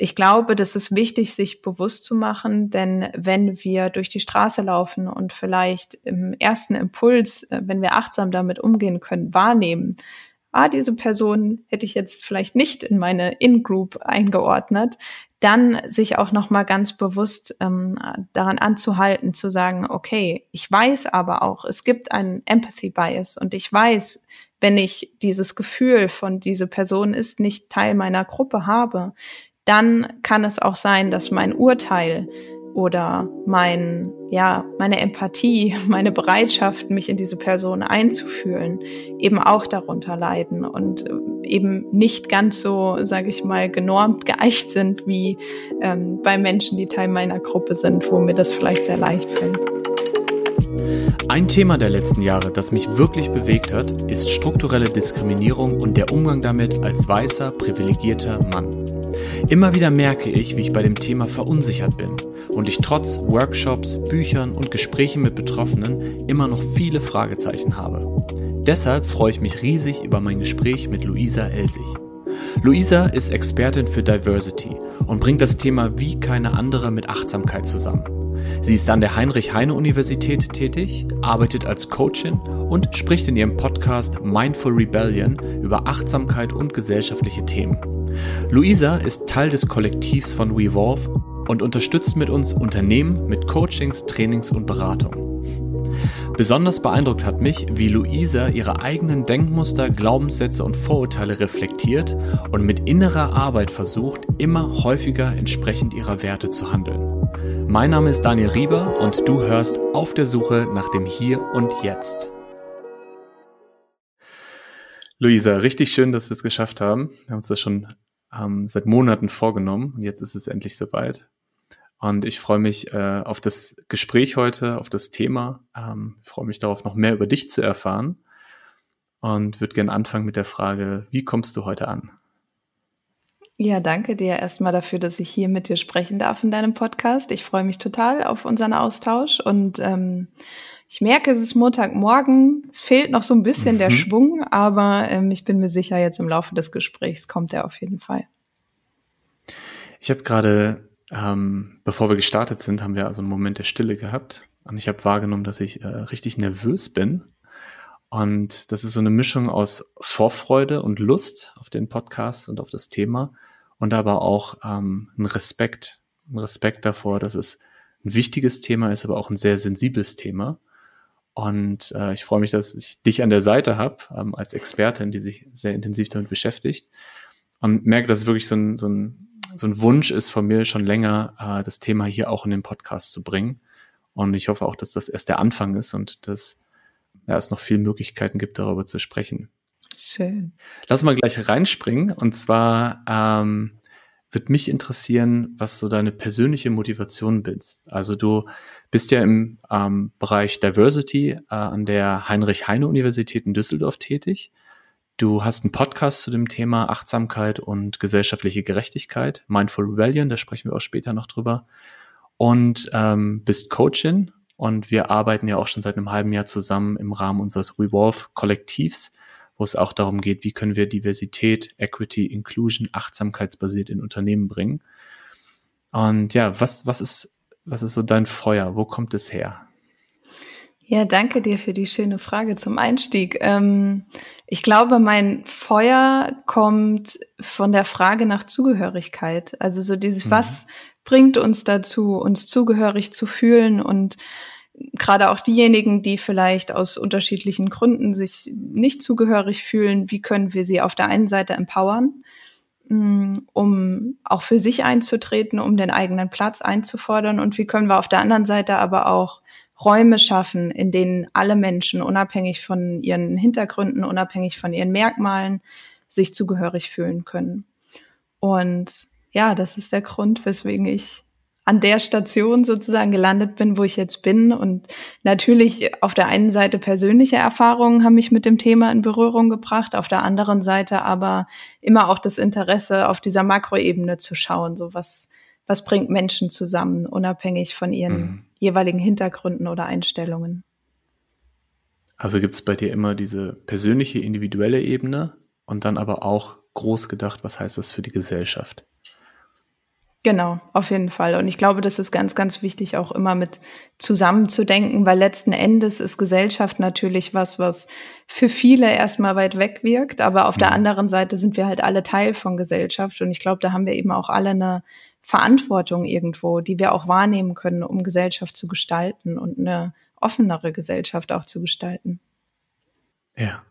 ich glaube, das ist wichtig, sich bewusst zu machen, denn wenn wir durch die Straße laufen und vielleicht im ersten Impuls, äh, wenn wir achtsam damit umgehen können, wahrnehmen, ah, diese Person hätte ich jetzt vielleicht nicht in meine In-Group eingeordnet, dann sich auch noch mal ganz bewusst ähm, daran anzuhalten, zu sagen, okay, ich weiß aber auch, es gibt einen Empathy Bias und ich weiß, wenn ich dieses Gefühl von diese Person ist nicht Teil meiner Gruppe habe, dann kann es auch sein, dass mein Urteil oder mein, ja, meine Empathie, meine Bereitschaft, mich in diese Person einzufühlen, eben auch darunter leiden und äh, eben nicht ganz so, sage ich mal, genormt geeicht sind wie ähm, bei Menschen, die Teil meiner Gruppe sind, wo mir das vielleicht sehr leicht fällt. Ein Thema der letzten Jahre, das mich wirklich bewegt hat, ist strukturelle Diskriminierung und der Umgang damit als weißer, privilegierter Mann. Immer wieder merke ich, wie ich bei dem Thema verunsichert bin und ich trotz Workshops, Büchern und Gesprächen mit Betroffenen immer noch viele Fragezeichen habe. Deshalb freue ich mich riesig über mein Gespräch mit Luisa Elsig. Luisa ist Expertin für Diversity und bringt das Thema wie keine andere mit Achtsamkeit zusammen. Sie ist an der Heinrich-Heine-Universität tätig, arbeitet als Coachin und spricht in ihrem Podcast Mindful Rebellion über Achtsamkeit und gesellschaftliche Themen. Luisa ist Teil des Kollektivs von WeVolve und unterstützt mit uns Unternehmen mit Coachings, Trainings und Beratung. Besonders beeindruckt hat mich, wie Luisa ihre eigenen Denkmuster, Glaubenssätze und Vorurteile reflektiert und mit innerer Arbeit versucht, immer häufiger entsprechend ihrer Werte zu handeln. Mein Name ist Daniel Rieber und du hörst auf der Suche nach dem Hier und Jetzt. Luisa, richtig schön, dass wir es geschafft haben. Wir haben uns das schon ähm, seit Monaten vorgenommen und jetzt ist es endlich soweit. Und ich freue mich äh, auf das Gespräch heute, auf das Thema. Ähm, freue mich darauf, noch mehr über dich zu erfahren. Und würde gerne anfangen mit der Frage, wie kommst du heute an? Ja, danke dir erstmal dafür, dass ich hier mit dir sprechen darf in deinem Podcast. Ich freue mich total auf unseren Austausch und ähm, ich merke, es ist Montagmorgen. Es fehlt noch so ein bisschen mhm. der Schwung, aber ähm, ich bin mir sicher, jetzt im Laufe des Gesprächs kommt er auf jeden Fall. Ich habe gerade ähm, bevor wir gestartet sind, haben wir also einen Moment der Stille gehabt. Und ich habe wahrgenommen, dass ich äh, richtig nervös bin. Und das ist so eine Mischung aus Vorfreude und Lust auf den Podcast und auf das Thema. Und aber auch ähm, ein Respekt. Ein Respekt davor, dass es ein wichtiges Thema ist, aber auch ein sehr sensibles Thema. Und äh, ich freue mich, dass ich dich an der Seite habe, ähm, als Expertin, die sich sehr intensiv damit beschäftigt. Und merke, dass es wirklich so ein, so ein so ein Wunsch ist von mir schon länger, äh, das Thema hier auch in den Podcast zu bringen. Und ich hoffe auch, dass das erst der Anfang ist und dass ja, es noch viele Möglichkeiten gibt, darüber zu sprechen. Schön. Lass mal gleich reinspringen. Und zwar ähm, wird mich interessieren, was so deine persönliche Motivation bist. Also du bist ja im ähm, Bereich Diversity äh, an der Heinrich-Heine-Universität in Düsseldorf tätig. Du hast einen Podcast zu dem Thema Achtsamkeit und gesellschaftliche Gerechtigkeit, Mindful Rebellion, da sprechen wir auch später noch drüber. Und ähm, bist Coachin und wir arbeiten ja auch schon seit einem halben Jahr zusammen im Rahmen unseres Revolve-Kollektivs, wo es auch darum geht, wie können wir Diversität, Equity, Inclusion, achtsamkeitsbasiert in Unternehmen bringen. Und ja, was, was ist, was ist so dein Feuer? Wo kommt es her? Ja, danke dir für die schöne Frage zum Einstieg. Ähm, ich glaube, mein Feuer kommt von der Frage nach Zugehörigkeit. Also so dieses, mhm. was bringt uns dazu, uns zugehörig zu fühlen und gerade auch diejenigen, die vielleicht aus unterschiedlichen Gründen sich nicht zugehörig fühlen, wie können wir sie auf der einen Seite empowern, mm, um auch für sich einzutreten, um den eigenen Platz einzufordern und wie können wir auf der anderen Seite aber auch Räume schaffen, in denen alle Menschen unabhängig von ihren Hintergründen, unabhängig von ihren Merkmalen sich zugehörig fühlen können. Und ja, das ist der Grund, weswegen ich an der Station sozusagen gelandet bin, wo ich jetzt bin. Und natürlich auf der einen Seite persönliche Erfahrungen haben mich mit dem Thema in Berührung gebracht, auf der anderen Seite aber immer auch das Interesse, auf dieser Makroebene zu schauen, so was, was bringt Menschen zusammen, unabhängig von ihren mhm jeweiligen Hintergründen oder Einstellungen. Also gibt es bei dir immer diese persönliche, individuelle Ebene und dann aber auch groß gedacht, was heißt das für die Gesellschaft? Genau, auf jeden Fall. Und ich glaube, das ist ganz, ganz wichtig, auch immer mit zusammenzudenken, weil letzten Endes ist Gesellschaft natürlich was, was für viele erstmal weit weg wirkt. Aber auf mhm. der anderen Seite sind wir halt alle Teil von Gesellschaft. Und ich glaube, da haben wir eben auch alle eine Verantwortung irgendwo, die wir auch wahrnehmen können, um Gesellschaft zu gestalten und eine offenere Gesellschaft auch zu gestalten. Ja.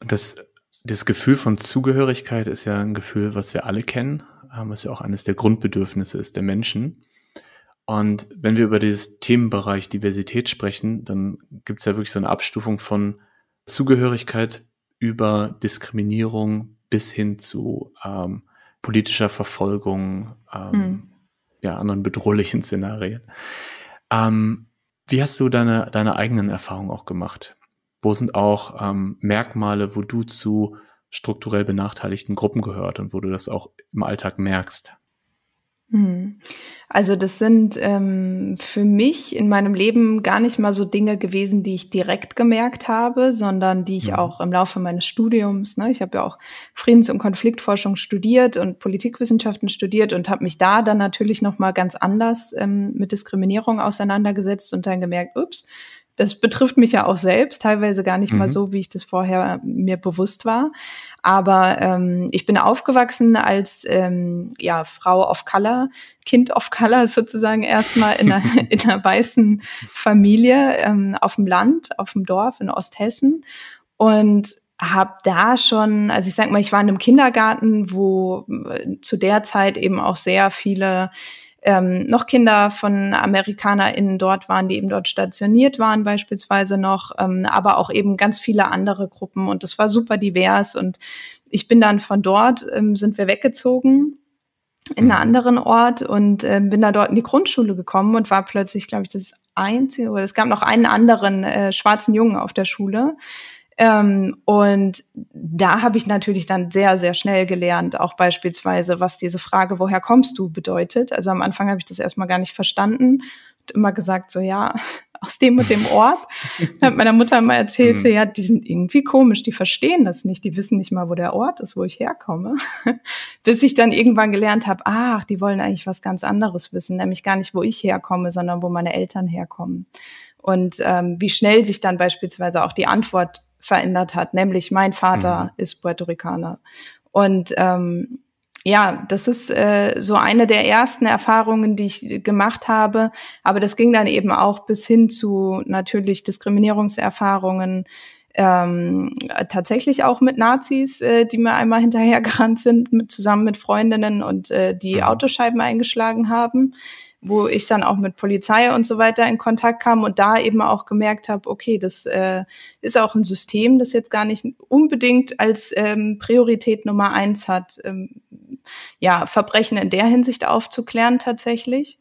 Das, das Gefühl von Zugehörigkeit ist ja ein Gefühl, was wir alle kennen was ja auch eines der Grundbedürfnisse ist der Menschen. Und wenn wir über dieses Themenbereich Diversität sprechen, dann gibt es ja wirklich so eine Abstufung von Zugehörigkeit über Diskriminierung bis hin zu ähm, politischer Verfolgung, ähm, mhm. ja, anderen bedrohlichen Szenarien. Ähm, wie hast du deine, deine eigenen Erfahrungen auch gemacht? Wo sind auch ähm, Merkmale, wo du zu strukturell benachteiligten Gruppen gehört und wo du das auch im Alltag merkst? Hm. Also das sind ähm, für mich in meinem Leben gar nicht mal so Dinge gewesen, die ich direkt gemerkt habe, sondern die ich ja. Mhm. auch im Laufe meines Studiums, ne, ich habe ja auch Friedens- und Konfliktforschung studiert und Politikwissenschaften studiert und habe mich da dann natürlich noch mal ganz anders ähm, mit Diskriminierung auseinandergesetzt und dann gemerkt, ups, das betrifft mich ja auch selbst, teilweise gar nicht mhm. mal so, wie ich das vorher mir bewusst war. Aber ähm, ich bin aufgewachsen als ähm, ja, Frau of Color, Kind of Color sozusagen erstmal in einer, in einer weißen Familie ähm, auf dem Land, auf dem Dorf in Osthessen. Und habe da schon, also ich sag mal, ich war in einem Kindergarten, wo äh, zu der Zeit eben auch sehr viele ähm, noch Kinder von AmerikanerInnen dort waren, die eben dort stationiert waren, beispielsweise noch, ähm, aber auch eben ganz viele andere Gruppen. Und das war super divers. Und ich bin dann von dort, ähm, sind wir weggezogen in einen mhm. anderen Ort und äh, bin da dort in die Grundschule gekommen und war plötzlich, glaube ich, das einzige, oder es gab noch einen anderen äh, schwarzen Jungen auf der Schule. Ähm, und da habe ich natürlich dann sehr, sehr schnell gelernt, auch beispielsweise, was diese Frage, woher kommst du, bedeutet. Also am Anfang habe ich das erstmal gar nicht verstanden und immer gesagt, so ja, aus dem und dem Ort. Dann hat meiner Mutter immer erzählt, so mhm. ja, die sind irgendwie komisch, die verstehen das nicht, die wissen nicht mal, wo der Ort ist, wo ich herkomme. Bis ich dann irgendwann gelernt habe, ach, die wollen eigentlich was ganz anderes wissen, nämlich gar nicht, wo ich herkomme, sondern wo meine Eltern herkommen. Und ähm, wie schnell sich dann beispielsweise auch die Antwort verändert hat, nämlich mein Vater mhm. ist Puerto Ricaner. Und ähm, ja, das ist äh, so eine der ersten Erfahrungen, die ich gemacht habe. Aber das ging dann eben auch bis hin zu natürlich Diskriminierungserfahrungen, ähm, tatsächlich auch mit Nazis, äh, die mir einmal hinterhergerannt sind, mit, zusammen mit Freundinnen und äh, die mhm. Autoscheiben eingeschlagen haben wo ich dann auch mit Polizei und so weiter in Kontakt kam und da eben auch gemerkt habe, okay, das äh, ist auch ein System, das jetzt gar nicht unbedingt als ähm, Priorität Nummer eins hat, ähm, ja, Verbrechen in der Hinsicht aufzuklären tatsächlich.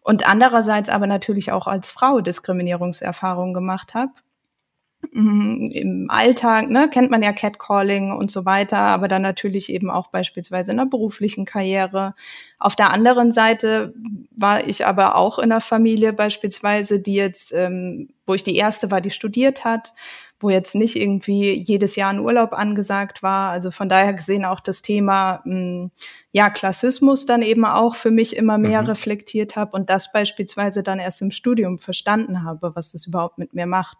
Und andererseits aber natürlich auch als Frau Diskriminierungserfahrungen gemacht habe im Alltag, ne, kennt man ja Catcalling und so weiter, aber dann natürlich eben auch beispielsweise in der beruflichen Karriere. Auf der anderen Seite war ich aber auch in einer Familie beispielsweise, die jetzt, ähm, wo ich die erste war, die studiert hat, wo jetzt nicht irgendwie jedes Jahr ein Urlaub angesagt war. Also von daher gesehen auch das Thema mh, hm, ja Klassismus dann eben auch für mich immer mehr mhm. reflektiert habe und das beispielsweise dann erst im Studium verstanden habe, was das überhaupt mit mir macht.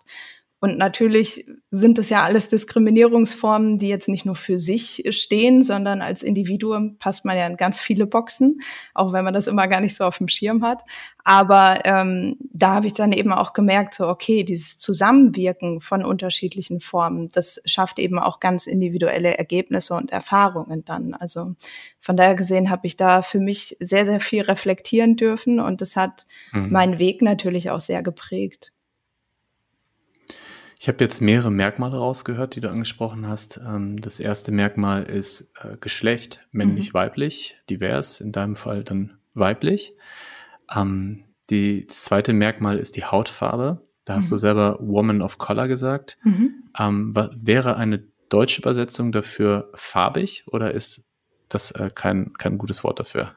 Und natürlich sind es ja alles Diskriminierungsformen, die jetzt nicht nur für sich stehen, sondern als Individuum passt man ja in ganz viele Boxen, auch wenn man das immer gar nicht so auf dem Schirm hat. Aber ähm, da habe ich dann eben auch gemerkt, so okay, dieses Zusammenwirken von unterschiedlichen Formen, das schafft eben auch ganz individuelle Ergebnisse und Erfahrungen dann. Also von daher gesehen habe ich da für mich sehr, sehr viel reflektieren dürfen und das hat mhm. meinen Weg natürlich auch sehr geprägt. Ich habe jetzt mehrere Merkmale rausgehört, die du angesprochen hast. Ähm, das erste Merkmal ist äh, Geschlecht, männlich, mhm. weiblich, divers, in deinem Fall dann weiblich. Ähm, die, das zweite Merkmal ist die Hautfarbe. Da hast mhm. du selber Woman of Color gesagt. Mhm. Ähm, was, wäre eine deutsche Übersetzung dafür farbig oder ist das äh, kein, kein gutes Wort dafür?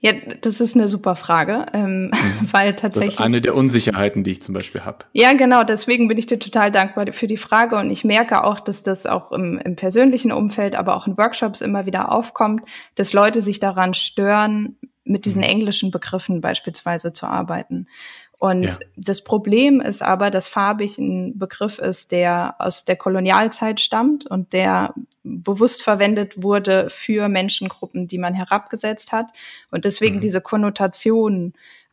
Ja, das ist eine super Frage, ähm, mhm. weil tatsächlich. Das ist eine der Unsicherheiten, die ich zum Beispiel habe. Ja, genau. Deswegen bin ich dir total dankbar für die Frage und ich merke auch, dass das auch im, im persönlichen Umfeld, aber auch in Workshops immer wieder aufkommt, dass Leute sich daran stören, mit diesen mhm. englischen Begriffen beispielsweise zu arbeiten. Und ja. das Problem ist aber, dass farbig ein Begriff ist, der aus der Kolonialzeit stammt und der bewusst verwendet wurde für Menschengruppen, die man herabgesetzt hat. Und deswegen mhm. diese Konnotation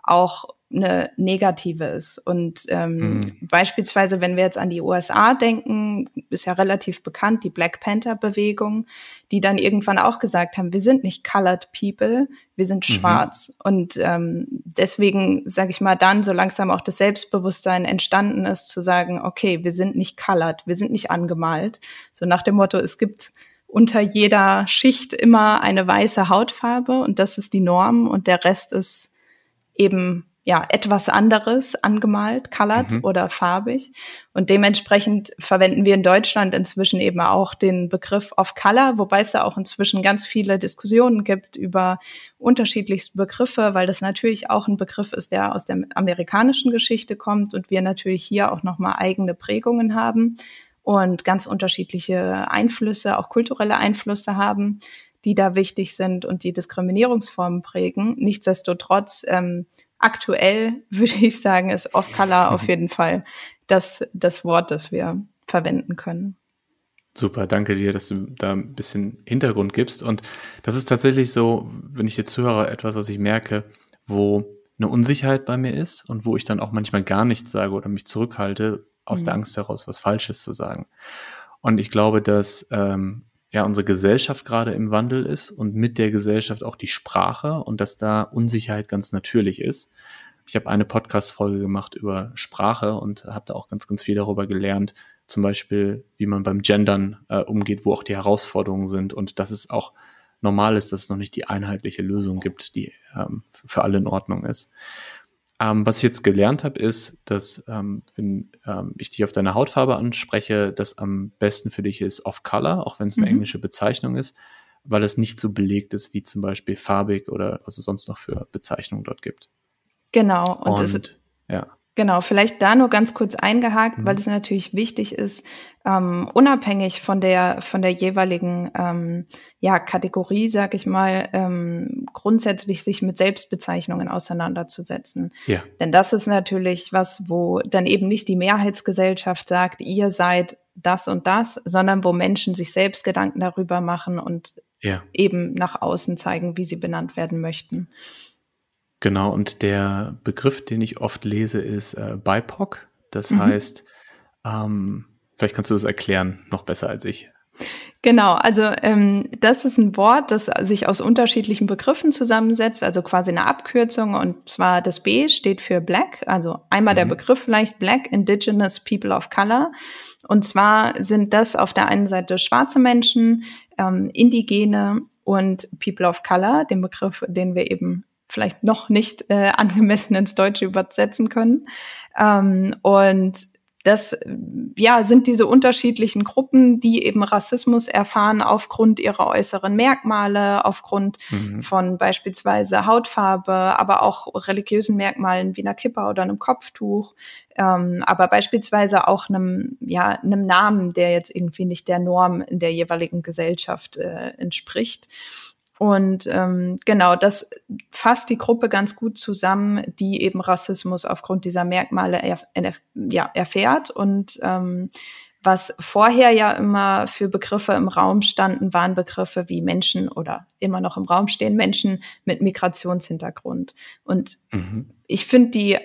auch eine negative ist. Und ähm, mhm. beispielsweise, wenn wir jetzt an die USA denken, ist ja relativ bekannt, die Black Panther-Bewegung, die dann irgendwann auch gesagt haben, wir sind nicht colored people, wir sind mhm. schwarz. Und ähm, deswegen, sage ich mal, dann so langsam auch das Selbstbewusstsein entstanden ist, zu sagen, okay, wir sind nicht colored, wir sind nicht angemalt. So nach dem Motto, es gibt unter jeder Schicht immer eine weiße Hautfarbe und das ist die Norm und der Rest ist eben ja, etwas anderes angemalt, colored mhm. oder farbig. Und dementsprechend verwenden wir in Deutschland inzwischen eben auch den Begriff of Color, wobei es da auch inzwischen ganz viele Diskussionen gibt über unterschiedlichste Begriffe, weil das natürlich auch ein Begriff ist, der aus der amerikanischen Geschichte kommt und wir natürlich hier auch nochmal eigene Prägungen haben und ganz unterschiedliche Einflüsse, auch kulturelle Einflüsse haben die da wichtig sind und die Diskriminierungsformen prägen. Nichtsdestotrotz ähm, aktuell würde ich sagen, ist Off-Color auf jeden Fall das, das Wort, das wir verwenden können. Super, danke dir, dass du da ein bisschen Hintergrund gibst. Und das ist tatsächlich so, wenn ich jetzt höre, etwas, was ich merke, wo eine Unsicherheit bei mir ist und wo ich dann auch manchmal gar nichts sage oder mich zurückhalte, aus mhm. der Angst heraus, was Falsches zu sagen. Und ich glaube, dass ähm, ja unsere Gesellschaft gerade im Wandel ist und mit der Gesellschaft auch die Sprache und dass da Unsicherheit ganz natürlich ist. Ich habe eine Podcast-Folge gemacht über Sprache und habe da auch ganz, ganz viel darüber gelernt, zum Beispiel, wie man beim Gendern äh, umgeht, wo auch die Herausforderungen sind und dass es auch normal ist, dass es noch nicht die einheitliche Lösung gibt, die ähm, für alle in Ordnung ist. Ähm, was ich jetzt gelernt habe, ist, dass ähm, wenn ähm, ich dich auf deine Hautfarbe anspreche, das am besten für dich ist Off-Color, auch wenn es eine mhm. englische Bezeichnung ist, weil es nicht so belegt ist wie zum Beispiel farbig oder was es sonst noch für Bezeichnungen dort gibt. Genau. Und, und es, ja. Genau, vielleicht da nur ganz kurz eingehakt, mhm. weil es natürlich wichtig ist, ähm, unabhängig von der von der jeweiligen ähm, ja Kategorie, sag ich mal, ähm, grundsätzlich sich mit Selbstbezeichnungen auseinanderzusetzen. Ja. Denn das ist natürlich was, wo dann eben nicht die Mehrheitsgesellschaft sagt, ihr seid das und das, sondern wo Menschen sich selbst Gedanken darüber machen und ja. eben nach außen zeigen, wie sie benannt werden möchten. Genau, und der Begriff, den ich oft lese, ist äh, BIPOC. Das mhm. heißt, ähm, vielleicht kannst du das erklären, noch besser als ich. Genau, also ähm, das ist ein Wort, das sich aus unterschiedlichen Begriffen zusammensetzt, also quasi eine Abkürzung. Und zwar das B steht für Black, also einmal mhm. der Begriff vielleicht Black Indigenous People of Color. Und zwar sind das auf der einen Seite schwarze Menschen, ähm, Indigene und People of Color, den Begriff, den wir eben vielleicht noch nicht äh, angemessen ins Deutsche übersetzen können. Ähm, und das ja sind diese unterschiedlichen Gruppen, die eben Rassismus erfahren aufgrund ihrer äußeren Merkmale, aufgrund mhm. von beispielsweise Hautfarbe, aber auch religiösen Merkmalen wie einer Kippa oder einem Kopftuch, ähm, aber beispielsweise auch einem ja einem Namen, der jetzt irgendwie nicht der Norm in der jeweiligen Gesellschaft äh, entspricht. Und ähm, genau, das fasst die Gruppe ganz gut zusammen, die eben Rassismus aufgrund dieser Merkmale er, ja, erfährt. Und ähm, was vorher ja immer für Begriffe im Raum standen, waren Begriffe wie Menschen oder immer noch im Raum stehen Menschen mit Migrationshintergrund. Und mhm. ich finde die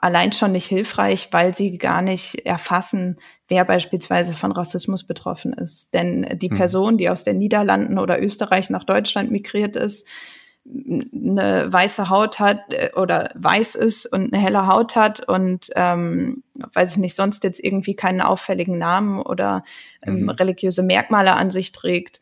allein schon nicht hilfreich, weil sie gar nicht erfassen, wer beispielsweise von Rassismus betroffen ist. Denn die mhm. Person, die aus den Niederlanden oder Österreich nach Deutschland migriert ist, eine weiße Haut hat äh, oder weiß ist und eine helle Haut hat und ähm, weiß ich nicht, sonst jetzt irgendwie keinen auffälligen Namen oder ähm, mhm. religiöse Merkmale an sich trägt,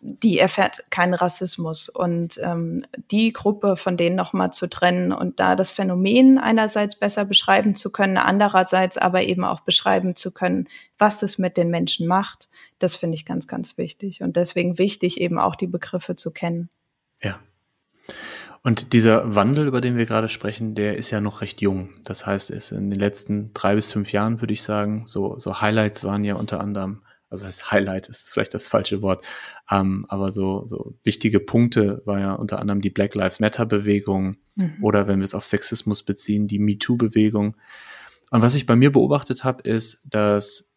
die erfährt keinen Rassismus. Und ähm, die Gruppe von denen nochmal zu trennen und da das Phänomen einerseits besser beschreiben zu können, andererseits aber eben auch beschreiben zu können, was es mit den Menschen macht, das finde ich ganz, ganz wichtig. Und deswegen wichtig, eben auch die Begriffe zu kennen. Ja. Und dieser Wandel, über den wir gerade sprechen, der ist ja noch recht jung. Das heißt, ist in den letzten drei bis fünf Jahren, würde ich sagen, so, so Highlights waren ja unter anderem, also das Highlight ist vielleicht das falsche Wort, ähm, aber so, so wichtige Punkte war ja unter anderem die Black Lives Matter Bewegung mhm. oder wenn wir es auf Sexismus beziehen, die MeToo Bewegung. Und was ich bei mir beobachtet habe, ist, dass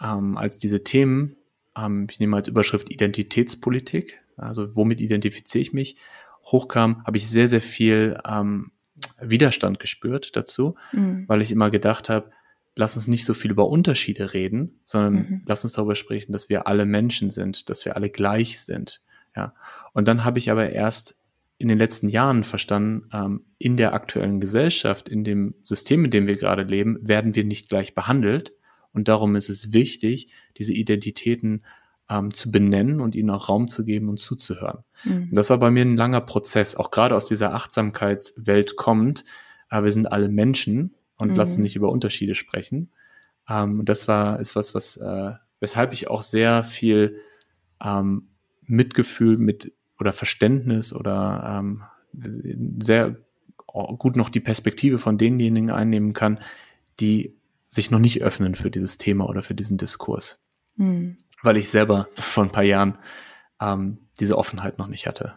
ähm, als diese Themen, ähm, ich nehme als Überschrift Identitätspolitik, also womit identifiziere ich mich, hochkam, habe ich sehr, sehr viel ähm, Widerstand gespürt dazu, mhm. weil ich immer gedacht habe, lass uns nicht so viel über Unterschiede reden, sondern mhm. lass uns darüber sprechen, dass wir alle Menschen sind, dass wir alle gleich sind. Ja. Und dann habe ich aber erst in den letzten Jahren verstanden, ähm, in der aktuellen Gesellschaft, in dem System, in dem wir gerade leben, werden wir nicht gleich behandelt. Und darum ist es wichtig, diese Identitäten ähm, zu benennen und ihnen auch Raum zu geben und zuzuhören. Mhm. das war bei mir ein langer Prozess, auch gerade aus dieser Achtsamkeitswelt kommt. Äh, wir sind alle Menschen und mhm. lassen nicht über Unterschiede sprechen. Ähm, und das war ist was, was äh, weshalb ich auch sehr viel ähm, Mitgefühl mit oder Verständnis oder ähm, sehr gut noch die Perspektive von denjenigen einnehmen kann, die sich noch nicht öffnen für dieses Thema oder für diesen Diskurs. Mhm weil ich selber vor ein paar Jahren ähm, diese Offenheit noch nicht hatte.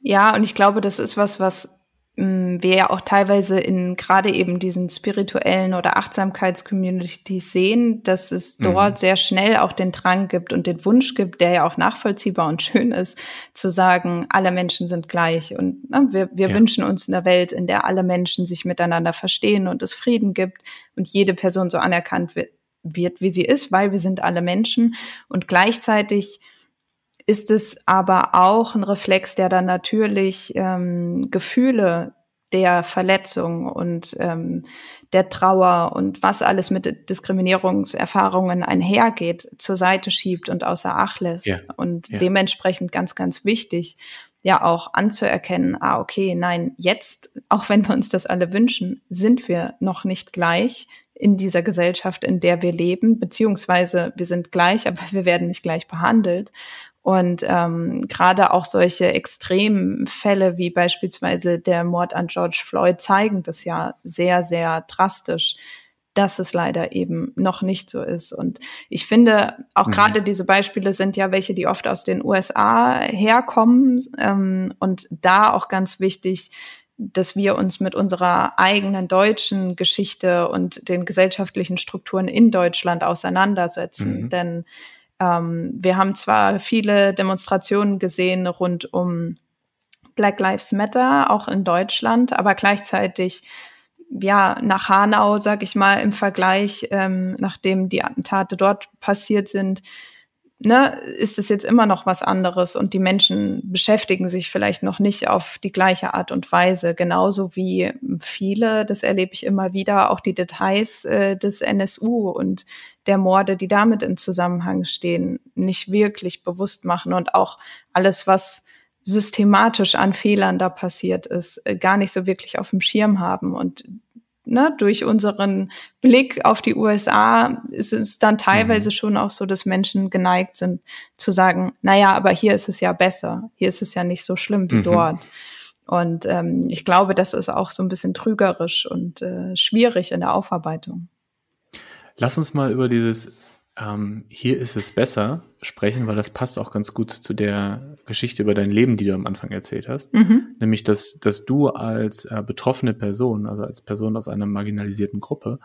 Ja, und ich glaube, das ist was, was mh, mm, wir ja auch teilweise in gerade eben diesen spirituellen oder Achtsamkeitscommunities sehen, dass es mhm. dort sehr schnell auch den Drang gibt und den Wunsch gibt, der ja auch nachvollziehbar und schön ist, zu sagen, alle Menschen sind gleich. Und na, wir, wir ja. wünschen uns eine Welt, in der alle Menschen sich miteinander verstehen und es Frieden gibt und jede Person so anerkannt wird, wird, wie sie ist, weil wir sind alle Menschen. Und gleichzeitig ist es aber auch ein Reflex, der dann natürlich ähm, Gefühle der Verletzung und ähm, der Trauer und was alles mit Diskriminierungserfahrungen einhergeht, zur Seite schiebt und außer Acht lässt. Ja. Und ja. dementsprechend ganz, ganz wichtig, ja auch anzuerkennen, ah, okay, nein, jetzt, auch wenn wir uns das alle wünschen, sind wir noch nicht gleich in dieser Gesellschaft, in der wir leben, beziehungsweise wir sind gleich, aber wir werden nicht gleich behandelt. Und ähm, gerade auch solche extremen Fälle wie beispielsweise der Mord an George Floyd zeigen das ja sehr, sehr drastisch, dass es leider eben noch nicht so ist. Und ich finde, auch mhm. gerade diese Beispiele sind ja welche, die oft aus den USA herkommen. Ähm, und da auch ganz wichtig, dass wir uns mit unserer eigenen deutschen Geschichte und den gesellschaftlichen Strukturen in Deutschland auseinandersetzen. Mhm. Denn ähm, wir haben zwar viele Demonstrationen gesehen rund um Black Lives Matter, auch in Deutschland, aber gleichzeitig ja, nach Hanau, sag ich mal, im Vergleich, ähm, nachdem die Attentate dort passiert sind, ne, ist es jetzt immer noch was anderes und die Menschen beschäftigen sich vielleicht noch nicht auf die gleiche Art und Weise, genauso wie viele, das erlebe ich immer wieder, auch die Details äh, des NSU und der Morde, die damit in Zusammenhang stehen, nicht wirklich bewusst machen und auch alles, was systematisch an Fehlern da passiert ist, äh, gar nicht so wirklich auf dem Schirm haben. Und ne, durch unseren Blick auf die USA ist es dann teilweise mhm. schon auch so, dass Menschen geneigt sind zu sagen, naja, aber hier ist es ja besser, hier ist es ja nicht so schlimm wie mhm. dort. Und ähm, ich glaube, das ist auch so ein bisschen trügerisch und äh, schwierig in der Aufarbeitung. Lass uns mal über dieses ähm, hier ist es besser sprechen, weil das passt auch ganz gut zu der Geschichte über dein Leben, die du am Anfang erzählt hast. Mhm. Nämlich, dass, dass du als äh, betroffene Person, also als Person aus einer marginalisierten Gruppe,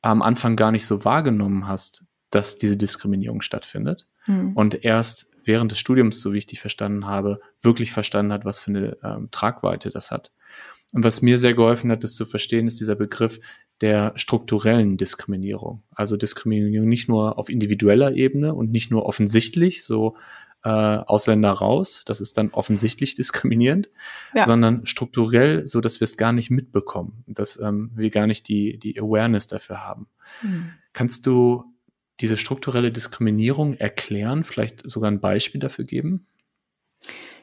am Anfang gar nicht so wahrgenommen hast, dass diese Diskriminierung stattfindet. Mhm. Und erst während des Studiums, so wie ich dich verstanden habe, wirklich verstanden hat, was für eine ähm, Tragweite das hat. Und was mir sehr geholfen hat, das zu verstehen, ist dieser Begriff der strukturellen Diskriminierung. Also Diskriminierung nicht nur auf individueller Ebene und nicht nur offensichtlich, so äh, Ausländer raus, das ist dann offensichtlich diskriminierend, ja. sondern strukturell, so dass wir es gar nicht mitbekommen, dass ähm, wir gar nicht die, die Awareness dafür haben. Mhm. Kannst du diese strukturelle Diskriminierung erklären, vielleicht sogar ein Beispiel dafür geben?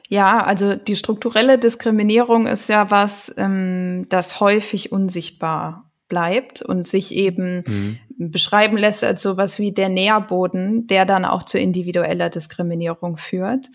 Ja, also die strukturelle Diskriminierung ist ja was, ähm, das häufig unsichtbar bleibt und sich eben mhm. beschreiben lässt als sowas wie der Nährboden, der dann auch zu individueller Diskriminierung führt.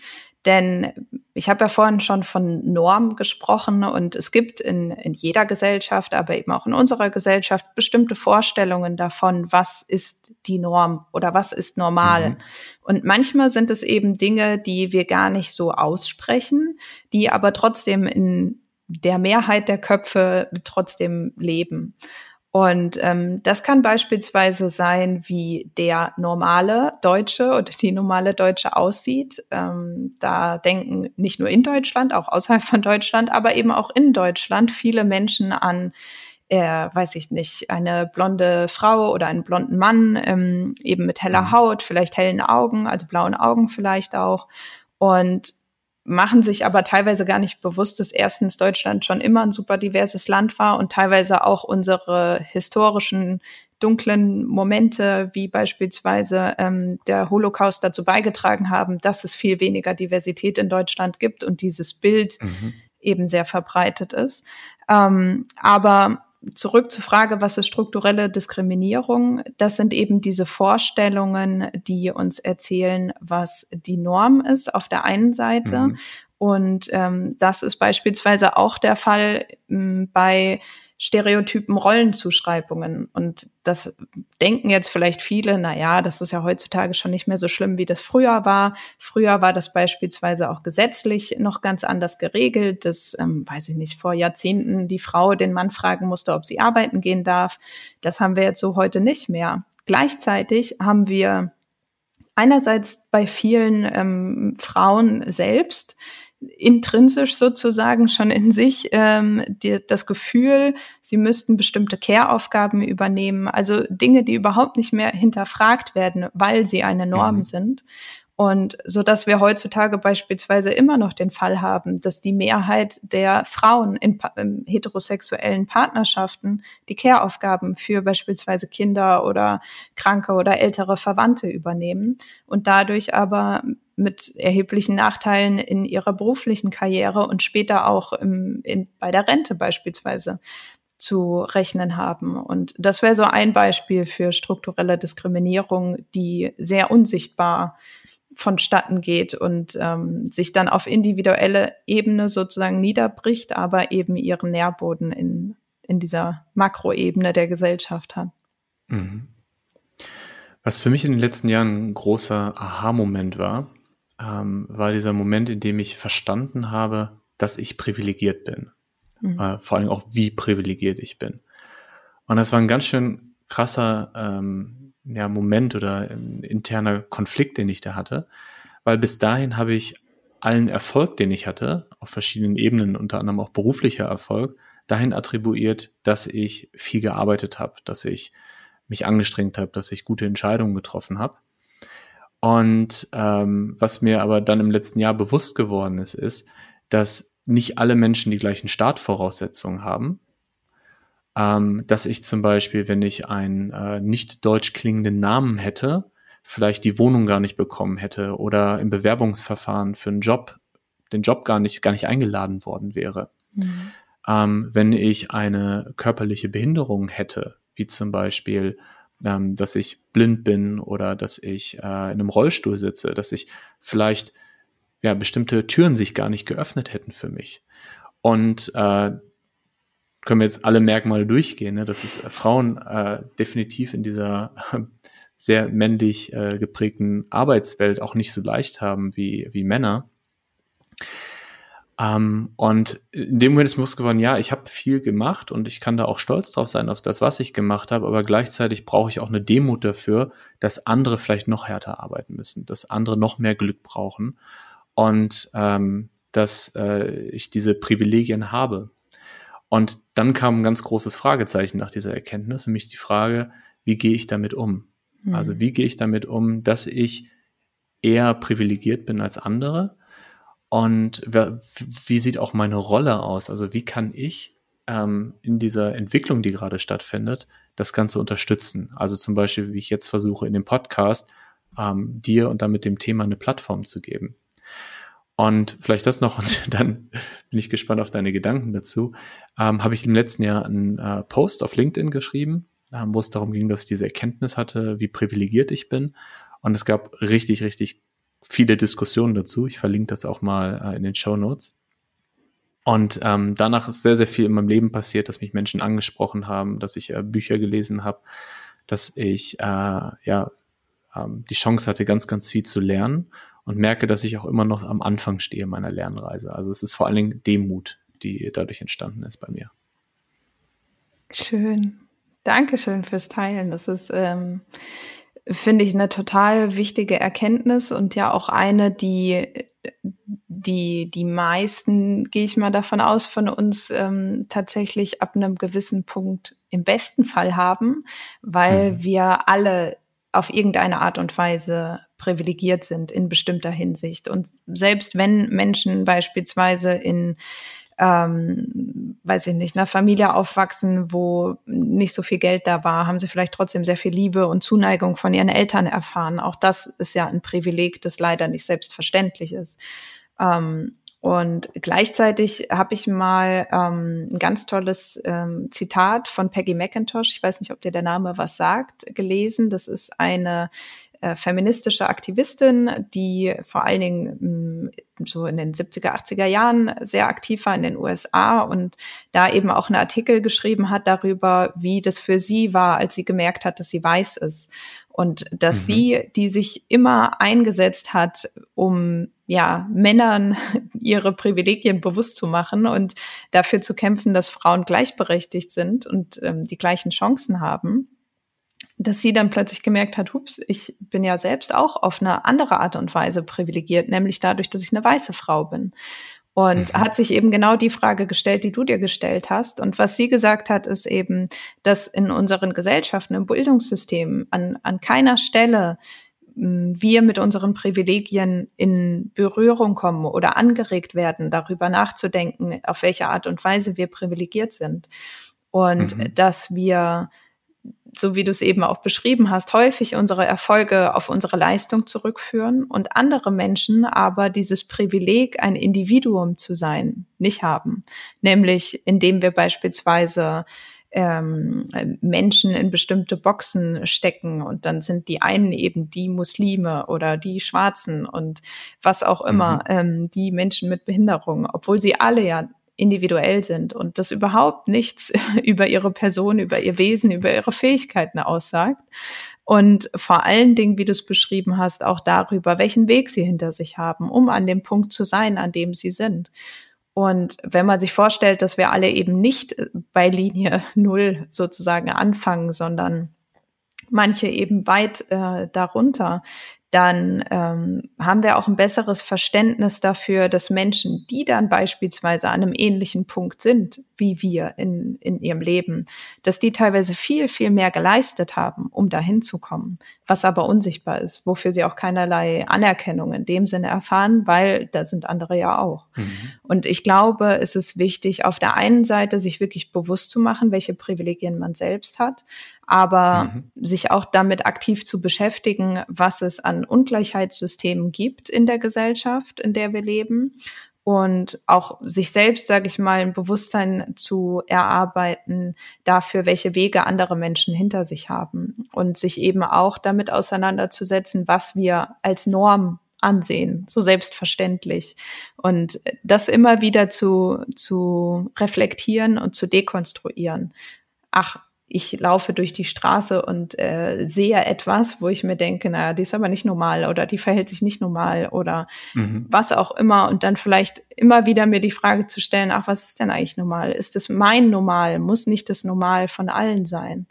Denn ich habe ja vorhin schon von Norm gesprochen und es gibt in, in jeder Gesellschaft, aber eben auch in unserer Gesellschaft bestimmte Vorstellungen davon, was ist die Norm oder was ist normal. Mhm. Und manchmal sind es eben Dinge, die wir gar nicht so aussprechen, die aber trotzdem in der Mehrheit der Köpfe trotzdem leben. Und ähm, das kann beispielsweise sein, wie der normale Deutsche oder die normale Deutsche aussieht. Ähm, da denken nicht nur in Deutschland, auch außerhalb von Deutschland, aber eben auch in Deutschland viele Menschen an, äh, weiß ich nicht, eine blonde Frau oder einen blonden Mann, ähm, eben mit heller mhm. Haut, vielleicht hellen Augen, also blauen Augen vielleicht auch. Und machen sich aber teilweise gar nicht bewusst, dass erstens Deutschland schon immer ein super diverses Land war und teilweise auch unsere historischen dunklen Momente, wie beispielsweise ähm, der Holocaust dazu beigetragen haben, dass es viel weniger Diversität in Deutschland gibt und dieses Bild mhm. eben sehr verbreitet ist. Ähm, aber zurück zur Frage, was ist strukturelle Diskriminierung? Das sind eben diese Vorstellungen, die uns erzählen, was die Norm ist auf der einen Seite. Mhm. Und ähm, das ist beispielsweise auch der Fall ähm, bei stereotypen Rollenzuschreibungen. Und das denken jetzt vielleicht viele, na ja, das ist ja heutzutage schon nicht mehr so schlimm, wie das früher war. Früher war das beispielsweise auch gesetzlich noch ganz anders geregelt, dass, ähm, weiß ich nicht, vor Jahrzehnten die Frau den Mann fragen musste, ob sie arbeiten gehen darf. Das haben wir jetzt so heute nicht mehr. Gleichzeitig haben wir einerseits bei vielen ähm, Frauen selbst intrinsisch sozusagen schon in sich ähm, die, das Gefühl, sie müssten bestimmte Care-Aufgaben übernehmen, also Dinge, die überhaupt nicht mehr hinterfragt werden, weil sie eine Norm mhm. sind. Und so dass wir heutzutage beispielsweise immer noch den Fall haben, dass die Mehrheit der Frauen in, in heterosexuellen Partnerschaften die Care-Aufgaben für beispielsweise Kinder oder kranke oder ältere Verwandte übernehmen und dadurch aber mit erheblichen Nachteilen in ihrer beruflichen Karriere und später auch im, in, bei der Rente beispielsweise zu rechnen haben. Und das wäre so ein Beispiel für strukturelle Diskriminierung, die sehr unsichtbar vonstatten geht und ähm, sich dann auf individuelle Ebene sozusagen niederbricht, aber eben ihren Nährboden in, in dieser Makroebene der Gesellschaft hat. Mhm. Was für mich in den letzten Jahren ein großer Aha-Moment war, ähm, war dieser Moment, in dem ich verstanden habe, dass ich privilegiert bin. Mhm. Äh, vor allem auch, wie privilegiert ich bin. Und das war ein ganz schön krasser ähm, ja, Moment oder ein interner Konflikt, den ich da hatte. Weil bis dahin habe ich allen Erfolg, den ich hatte, auf verschiedenen Ebenen, unter anderem auch beruflicher Erfolg, dahin attribuiert, dass ich viel gearbeitet habe, dass ich mich angestrengt habe, dass ich gute Entscheidungen getroffen habe. Und ähm, was mir aber dann im letzten Jahr bewusst geworden ist, ist, dass nicht alle Menschen die gleichen Startvoraussetzungen haben ähm, dass ich zum Beispiel, wenn ich einen äh, nicht deutsch klingenden Namen hätte, vielleicht die Wohnung gar nicht bekommen hätte oder im Bewerbungsverfahren für einen Job den Job gar nicht gar nicht eingeladen worden wäre. Mhm. Ähm, wenn ich eine körperliche Behinderung hätte, wie zum Beispiel ähm, dass ich blind bin oder dass ich äh, in einem Rollstuhl sitze, dass ich vielleicht ja bestimmte Türen sich gar nicht geöffnet hätten für mich. Und äh, können wir jetzt alle Merkmale durchgehen, ne? dass es äh, Frauen äh, definitiv in dieser sehr männlich äh, geprägten Arbeitswelt auch nicht so leicht haben wie, wie Männer. Ähm, und in dem Moment ist mir bewusst geworden, ja, ich habe viel gemacht und ich kann da auch stolz drauf sein, auf das, was ich gemacht habe, aber gleichzeitig brauche ich auch eine Demut dafür, dass andere vielleicht noch härter arbeiten müssen, dass andere noch mehr Glück brauchen und ähm, dass äh, ich diese Privilegien habe. Und dann kam ein ganz großes Fragezeichen nach dieser Erkenntnis, nämlich die Frage, wie gehe ich damit um? Mhm. Also wie gehe ich damit um, dass ich eher privilegiert bin als andere? Und wie sieht auch meine Rolle aus? Also wie kann ich ähm, in dieser Entwicklung, die gerade stattfindet, das Ganze unterstützen? Also zum Beispiel, wie ich jetzt versuche, in dem Podcast ähm, dir und damit dem Thema eine Plattform zu geben. Und vielleicht das noch, und dann bin ich gespannt auf deine Gedanken dazu. Ähm, Habe ich im letzten Jahr einen äh, Post auf LinkedIn geschrieben, ähm, wo es darum ging, dass ich diese Erkenntnis hatte, wie privilegiert ich bin. Und es gab richtig, richtig viele Diskussionen dazu. Ich verlinke das auch mal äh, in den Show Notes. Und ähm, danach ist sehr, sehr viel in meinem Leben passiert, dass mich Menschen angesprochen haben, dass ich äh, Bücher gelesen habe, dass ich äh, ja ähm, die Chance hatte, ganz, ganz viel zu lernen und merke, dass ich auch immer noch am Anfang stehe meiner Lernreise. Also es ist vor allen Dingen Demut, die dadurch entstanden ist bei mir. Schön. Dankeschön fürs Teilen. Das ist, ähm, finde ich, eine total wichtige Erkenntnis und ja auch eine, die die die meisten, gehe ich mal davon aus, von uns ähm, tatsächlich ab einem gewissen Punkt im besten Fall haben, weil mhm. wir alle auf irgendeine Art und Weise privilegiert sind in bestimmter Hinsicht. Und selbst wenn Menschen beispielsweise in ähm, weiß ich nicht, einer Familie aufwachsen, wo nicht so viel Geld da war, haben sie vielleicht trotzdem sehr viel Liebe und Zuneigung von ihren Eltern erfahren. Auch das ist ja ein Privileg, das leider nicht selbstverständlich ist. Ähm, und gleichzeitig habe ich mal ähm, ein ganz tolles ähm, Zitat von Peggy McIntosh, ich weiß nicht, ob dir der Name was sagt, gelesen. Das ist eine äh, feministische Aktivistin, die vor allen Dingen mh, mm, so in den 70er, 80er Jahren sehr aktiv war in den USA und da eben auch einen Artikel geschrieben hat darüber, wie das für sie war, als sie gemerkt hat, dass sie weiß ist. Und dass mhm. sie, die sich immer eingesetzt hat, um ja, Männern ihre Privilegien bewusst zu machen und dafür zu kämpfen, dass Frauen gleichberechtigt sind und ähm, die gleichen Chancen haben, dass sie dann plötzlich gemerkt hat, hups, ich bin ja selbst auch auf eine andere Art und Weise privilegiert, nämlich dadurch, dass ich eine weiße Frau bin. Und mhm. hat sich eben genau die Frage gestellt, die du dir gestellt hast. Und was sie gesagt hat, ist eben, dass in unseren Gesellschaften, im Bildungssystem an, an keiner Stelle wir mit unseren Privilegien in Berührung kommen oder angeregt werden, darüber nachzudenken, auf welche Art und Weise wir privilegiert sind. Und mhm. dass wir, so wie du es eben auch beschrieben hast, häufig unsere Erfolge auf unsere Leistung zurückführen und andere Menschen aber dieses Privileg, ein Individuum zu sein, nicht haben. Nämlich indem wir beispielsweise ähm, Menschen in bestimmte Boxen stecken und dann sind die einen eben die Muslime oder die Schwarzen und was auch immer, mhm. ähm, die Menschen mit Behinderung, obwohl sie alle ja individuell sind und das überhaupt nichts über ihre Person, über ihr Wesen, über ihre Fähigkeiten aussagt. Und vor allen Dingen, wie du es beschrieben hast, auch darüber, welchen Weg sie hinter sich haben, um an dem Punkt zu sein, an dem sie sind. Und wenn man sich vorstellt, dass wir alle eben nicht äh, bei Linie Null sozusagen anfangen, sondern manche eben weit äh, darunter, dann ähm, haben wir auch ein besseres Verständnis dafür, dass Menschen, die dann beispielsweise an einem ähnlichen Punkt sind wie wir in, in ihrem Leben, dass die teilweise viel, viel mehr geleistet haben, um dahin zu kommen, was aber unsichtbar ist, wofür sie auch keinerlei Anerkennung in dem Sinne erfahren, weil da sind andere ja auch. Mhm. Und ich glaube, es ist wichtig, auf der einen Seite sich wirklich bewusst zu machen, welche Privilegien man selbst hat, aber mhm. sich auch damit aktiv zu beschäftigen, was es an Ungleichheitssystemen gibt in der Gesellschaft, in der wir leben und auch sich selbst, sage ich mal, ein Bewusstsein zu erarbeiten dafür, welche Wege andere Menschen hinter sich haben und sich eben auch damit auseinanderzusetzen, was wir als Norm ansehen, so selbstverständlich. Und das immer wieder zu, zu reflektieren und zu dekonstruieren. Ach, ich laufe durch die Straße und äh, sehe etwas, wo ich mir denke, naja, die ist aber nicht normal oder die verhält sich nicht normal oder mhm. was auch immer. Und dann vielleicht immer wieder mir die Frage zu stellen, ach, was ist denn eigentlich normal? Ist es mein Normal? Muss nicht das Normal von allen sein?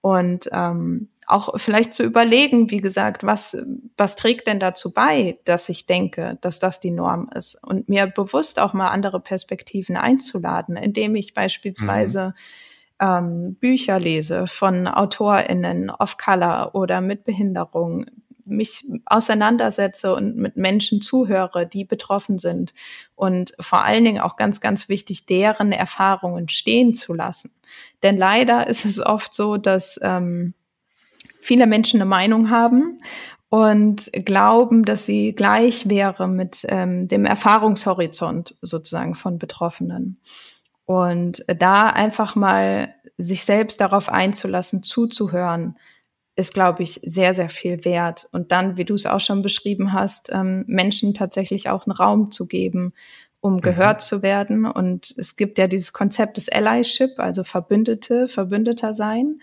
Und ähm, auch vielleicht zu überlegen, wie gesagt, was, was trägt denn dazu bei, dass ich denke, dass das die Norm ist und mir bewusst auch mal andere Perspektiven einzuladen, indem ich beispielsweise mhm ähm, Bücher lese von AutorInnen of Color oder mit Behinderung, mich auseinandersetze und mit Menschen zuhöre, die betroffen sind und vor allen Dingen auch ganz, ganz wichtig, deren Erfahrungen stehen zu lassen. Denn leider ist es oft so, dass ähm, viele Menschen eine Meinung haben und glauben, dass sie gleich wäre mit ähm, dem Erfahrungshorizont sozusagen von Betroffenen. Und da einfach mal sich selbst darauf einzulassen, zuzuhören, ist, glaube ich, sehr, sehr viel wert. Und dann, wie du es auch schon beschrieben hast, ähm, Menschen tatsächlich auch einen Raum zu geben, um mhm. gehört zu werden. Und es gibt ja dieses Konzept des Allyship, also Verbündete, Verbündeter sein.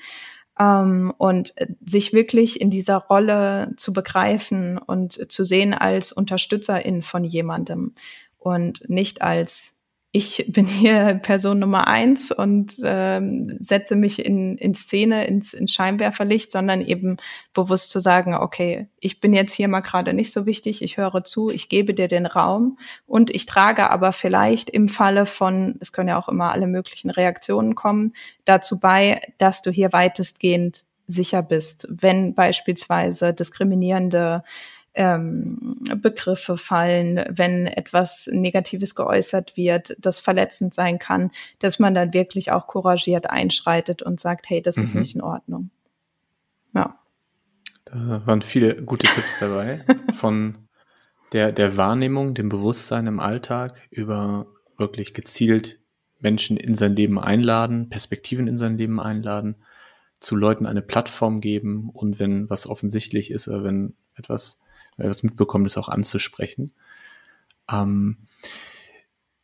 Ähm, und sich wirklich in dieser Rolle zu begreifen und zu sehen als Unterstützerin von jemandem und nicht als ich bin hier Person Nummer eins und ähm, setze mich in, in Szene, ins, ins Scheinwerferlicht, sondern eben bewusst zu sagen, okay, ich bin jetzt hier mal gerade nicht so wichtig, ich höre zu, ich gebe dir den Raum und ich trage aber vielleicht im Falle von, es können ja auch immer alle möglichen Reaktionen kommen, dazu bei, dass du hier weitestgehend sicher bist, wenn beispielsweise diskriminierende ähm, Begriffe fallen, wenn etwas Negatives geäußert wird, das verletzend sein kann, dass man dann wirklich auch couragiert einschreitet und sagt, hey, das mhm. ist nicht in Ordnung. Ja. Da waren viele gute Tipps dabei. Von der, der Wahrnehmung, dem Bewusstsein im Alltag über wirklich gezielt Menschen in sein Leben einladen, Perspektiven in sein Leben einladen, zu Leuten eine Plattform geben und wenn was offensichtlich ist oder wenn etwas mitbekommen, das auch anzusprechen. Ähm,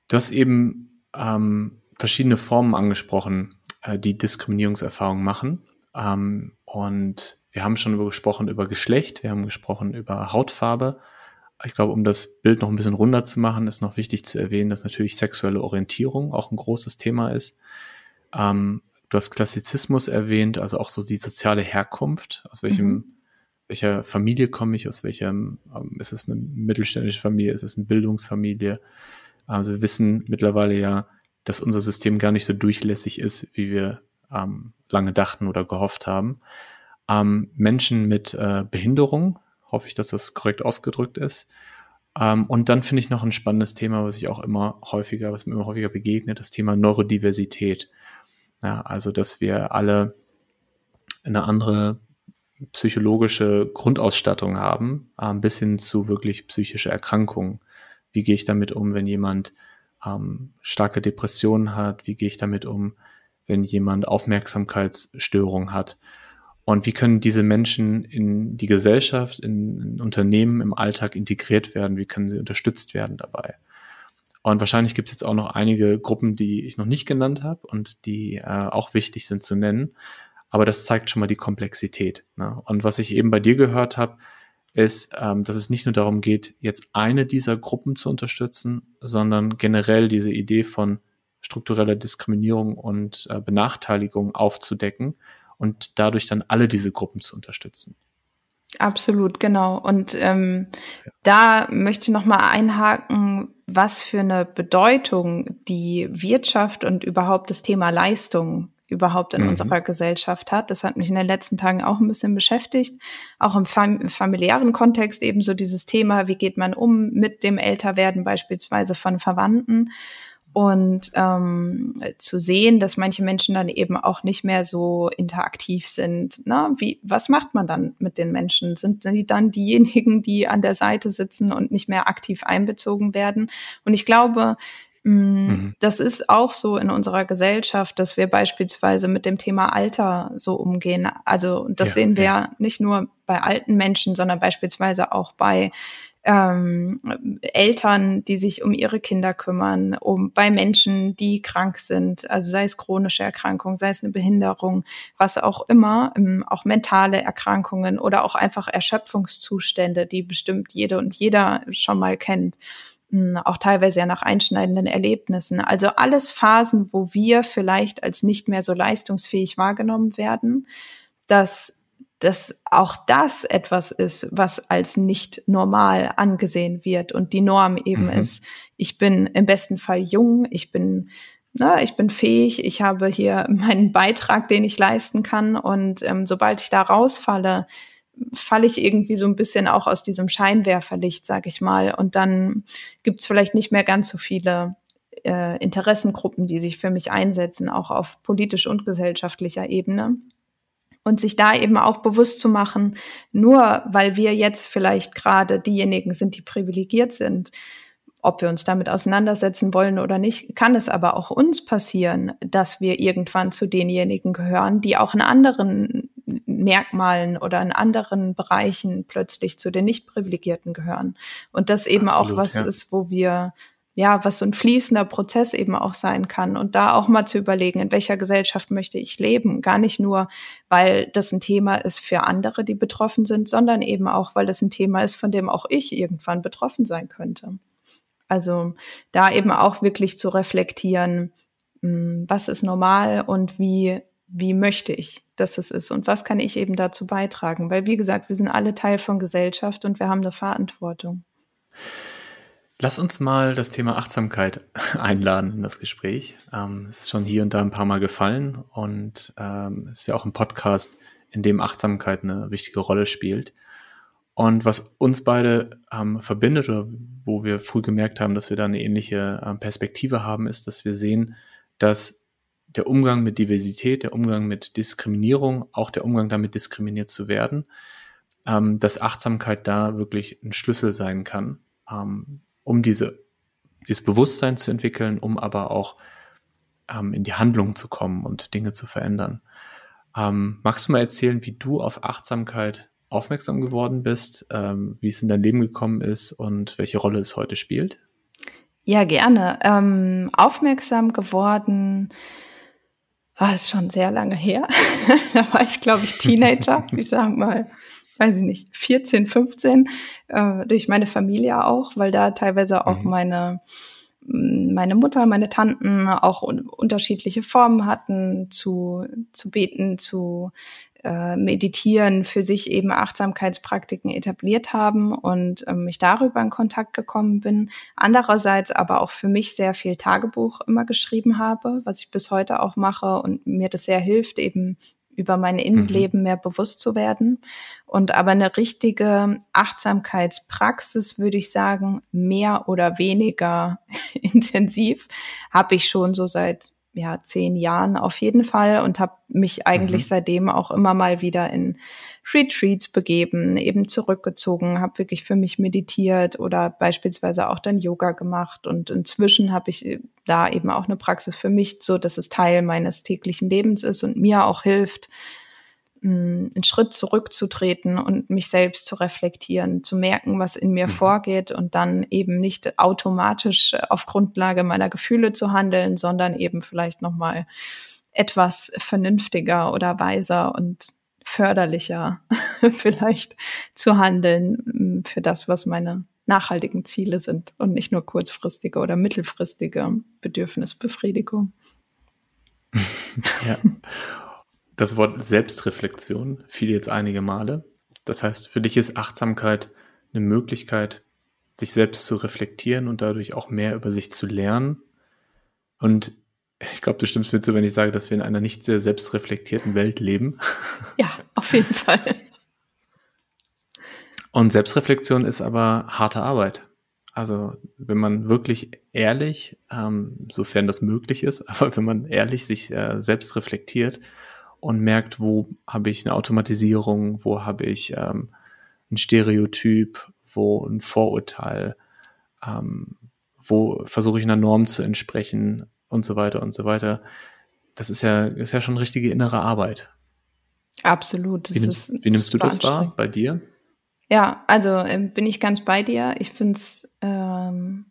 du hast eben ähm, verschiedene Formen angesprochen, äh, die Diskriminierungserfahrungen machen. Ähm, und wir haben schon über gesprochen über Geschlecht, wir haben gesprochen über Hautfarbe. Ich glaube, um das Bild noch ein bisschen runder zu machen, ist noch wichtig zu erwähnen, dass natürlich sexuelle Orientierung auch ein großes Thema ist. Ähm, du hast Klassizismus erwähnt, also auch so die soziale Herkunft, aus welchem mhm welcher Familie komme ich, aus welchem, ähm, ist es eine mittelständische Familie, ist es eine Bildungsfamilie. Also wir wissen mittlerweile ja, dass unser System gar nicht so durchlässig ist, wie wir ähm, lange dachten oder gehofft haben. Ähm, Menschen mit äh, Behinderung, hoffe ich, dass das korrekt ausgedrückt ist. Ähm, und dann finde ich noch ein spannendes Thema, was ich auch immer häufiger, was mir immer häufiger begegnet, das Thema Neurodiversität. Ja, also, dass wir alle eine andere psychologische Grundausstattung haben, äh, bis hin zu wirklich psychische Erkrankungen. Wie gehe ich damit um, wenn jemand ähm, starke Depressionen hat? Wie gehe ich damit um, wenn jemand Aufmerksamkeitsstörungen hat? Und wie können diese Menschen in die Gesellschaft, in, in Unternehmen, im Alltag integriert werden? Wie können sie unterstützt werden dabei? Und wahrscheinlich gibt es jetzt auch noch einige Gruppen, die ich noch nicht genannt habe und die äh, auch wichtig sind zu nennen. Aber das zeigt schon mal die Komplexität. Ne? Und was ich eben bei dir gehört habe, ist, ähm, dass es nicht nur darum geht, jetzt eine dieser Gruppen zu unterstützen, sondern generell diese Idee von struktureller Diskriminierung und äh, Benachteiligung aufzudecken und dadurch dann alle diese Gruppen zu unterstützen. Absolut, genau. Und ähm, ja. da möchte ich nochmal einhaken, was für eine Bedeutung die Wirtschaft und überhaupt das Thema Leistung überhaupt in mhm. unserer Gesellschaft hat. Das hat mich in den letzten Tagen auch ein bisschen beschäftigt. Auch im, fam im familiären Kontext ebenso dieses Thema, wie geht man um mit dem Älterwerden beispielsweise von Verwandten. Und ähm, zu sehen, dass manche Menschen dann eben auch nicht mehr so interaktiv sind. Ne? Wie, was macht man dann mit den Menschen? Sind die dann diejenigen, die an der Seite sitzen und nicht mehr aktiv einbezogen werden? Und ich glaube, mhm. Das ist auch so in unserer Gesellschaft, dass wir beispielsweise mit dem Thema Alter so umgehen. Also das ja, sehen wir ja. nicht nur bei alten Menschen, sondern beispielsweise auch bei ähm, Eltern, die sich um ihre Kinder kümmern, um bei Menschen, die krank sind, also sei es chronische Erkrankung, sei es eine Behinderung, was auch immer, ähm, auch mentale Erkrankungen oder auch einfach Erschöpfungszustände, die bestimmt jede und jeder schon mal kennt auch teilweise ja nach einschneidenden Erlebnissen. Also alles Phasen, wo wir vielleicht als nicht mehr so leistungsfähig wahrgenommen werden, dass dass auch das etwas ist, was als nicht normal angesehen wird und die Norm eben mhm. ist. Ich bin im besten Fall jung, ich bin ne, ich bin fähig, ich habe hier meinen Beitrag, den ich leisten kann und ähm, sobald ich da rausfalle, falle ich irgendwie so ein bisschen auch aus diesem Scheinwerferlicht, sag ich mal. Und dann gibt's vielleicht nicht mehr ganz so viele äh, Interessengruppen, die sich für mich einsetzen, auch auf politisch und gesellschaftlicher Ebene. Und sich da eben auch bewusst zu machen, nur weil wir jetzt vielleicht gerade diejenigen sind, die privilegiert sind, ob wir uns damit auseinandersetzen wollen oder nicht, kann es aber auch uns passieren, dass wir irgendwann zu denjenigen gehören, die auch einen anderen Merkmalen oder in anderen Bereichen plötzlich zu den Nicht-Privilegierten gehören. Und das eben Absolut, auch was ja. ist, wo wir ja, was so ein fließender Prozess eben auch sein kann. Und da auch mal zu überlegen, in welcher Gesellschaft möchte ich leben. Gar nicht nur, weil das ein Thema ist für andere, die betroffen sind, sondern eben auch, weil das ein Thema ist, von dem auch ich irgendwann betroffen sein könnte. Also da eben auch wirklich zu reflektieren, hm, was ist normal und wie, wie möchte ich, dass es ist und was kann ich eben dazu beitragen. Weil, wie gesagt, wir sind alle Teil von Gesellschaft und wir haben eine Verantwortung. Lass uns mal das Thema Achtsamkeit einladen in das Gespräch. Ähm, es ist schon hier und da ein paar Mal gefallen und ähm, es ist ja auch ein Podcast, in dem Achtsamkeit eine wichtige Rolle spielt. Und was uns beide ähm, verbindet oder wo wir früh gemerkt haben, dass wir da eine ähnliche äh, Perspektive haben, ist, dass wir sehen, dass der Umgang mit Diversität, der Umgang mit Diskriminierung, auch der Umgang damit diskriminiert zu werden, ähm, dass Achtsamkeit da wirklich ein Schlüssel sein kann, ähm, um diese, dieses Bewusstsein zu entwickeln, um aber auch ähm, in die Handlung zu kommen und Dinge zu verändern. Ähm, magst du mal erzählen, wie du auf Achtsamkeit aufmerksam geworden bist, ähm, wie es in dein Leben gekommen ist und welche Rolle es heute spielt? Ja, gerne. Ähm, aufmerksam geworden, war ah, es schon sehr lange her. da war ich, glaube ich, Teenager, ich sag mal weiß ich nicht, 14, 15, äh, durch meine Familie auch, weil da teilweise auch mhm. meine meine Mutter, meine Tanten auch un unterschiedliche Formen hatten zu, zu beten, zu äh, meditieren, für sich eben Achtsamkeitspraktiken etabliert haben und ähm, ich darüber in Kontakt gekommen bin. Andererseits aber auch für mich sehr viel Tagebuch immer geschrieben habe, was ich bis heute auch mache und mir das sehr hilft, eben über mein Innenleben mhm. mehr bewusst zu werden. Und aber eine richtige Achtsamkeitspraxis, würde ich sagen, mehr oder weniger intensiv, habe ich schon so seit ja, zehn Jahren auf jeden Fall und habe mich eigentlich mhm. seitdem auch immer mal wieder in Retreats begeben, eben zurückgezogen, habe wirklich für mich meditiert oder beispielsweise auch dann Yoga gemacht und inzwischen habe ich äh, da eben auch eine Praxis für mich, so dass es Teil meines täglichen Lebens ist und mir auch hilft, einen Schritt zurückzutreten und mich selbst zu reflektieren, zu merken, was in mir mhm. vorgeht und dann eben nicht automatisch auf Grundlage meiner Gefühle zu handeln, sondern eben vielleicht noch mal etwas vernünftiger oder weiser und förderlicher vielleicht zu handeln mm, für das, was meine nachhaltigen Ziele sind und nicht nur kurzfristige oder mittelfristige Bedürfnisbefriedigung. ja. Das Wort Selbstreflexion fiel jetzt einige Male. Das heißt, für dich ist Achtsamkeit eine Möglichkeit, sich selbst zu reflektieren und dadurch auch mehr über sich zu lernen. Und ich glaube, du stimmst mir zu, wenn ich sage, dass wir in einer nicht sehr selbstreflektierten Welt leben. Ja, auf jeden Fall. Und Selbstreflexion ist aber harte Arbeit. Also wenn man wirklich ehrlich, ähm, sofern das möglich ist, aber wenn man ehrlich sich äh, selbst reflektiert und merkt, wo habe ich eine Automatisierung, wo habe ich ähm, ein Stereotyp, wo ein Vorurteil, ähm, wo versuche ich einer Norm zu entsprechen und so weiter und so weiter. Das ist ja, ist ja schon richtige innere Arbeit. Absolut. Wie nimmst, ist, wie nimmst du das wahr bei dir? Ja, also äh, bin ich ganz bei dir. Ich finde es ähm,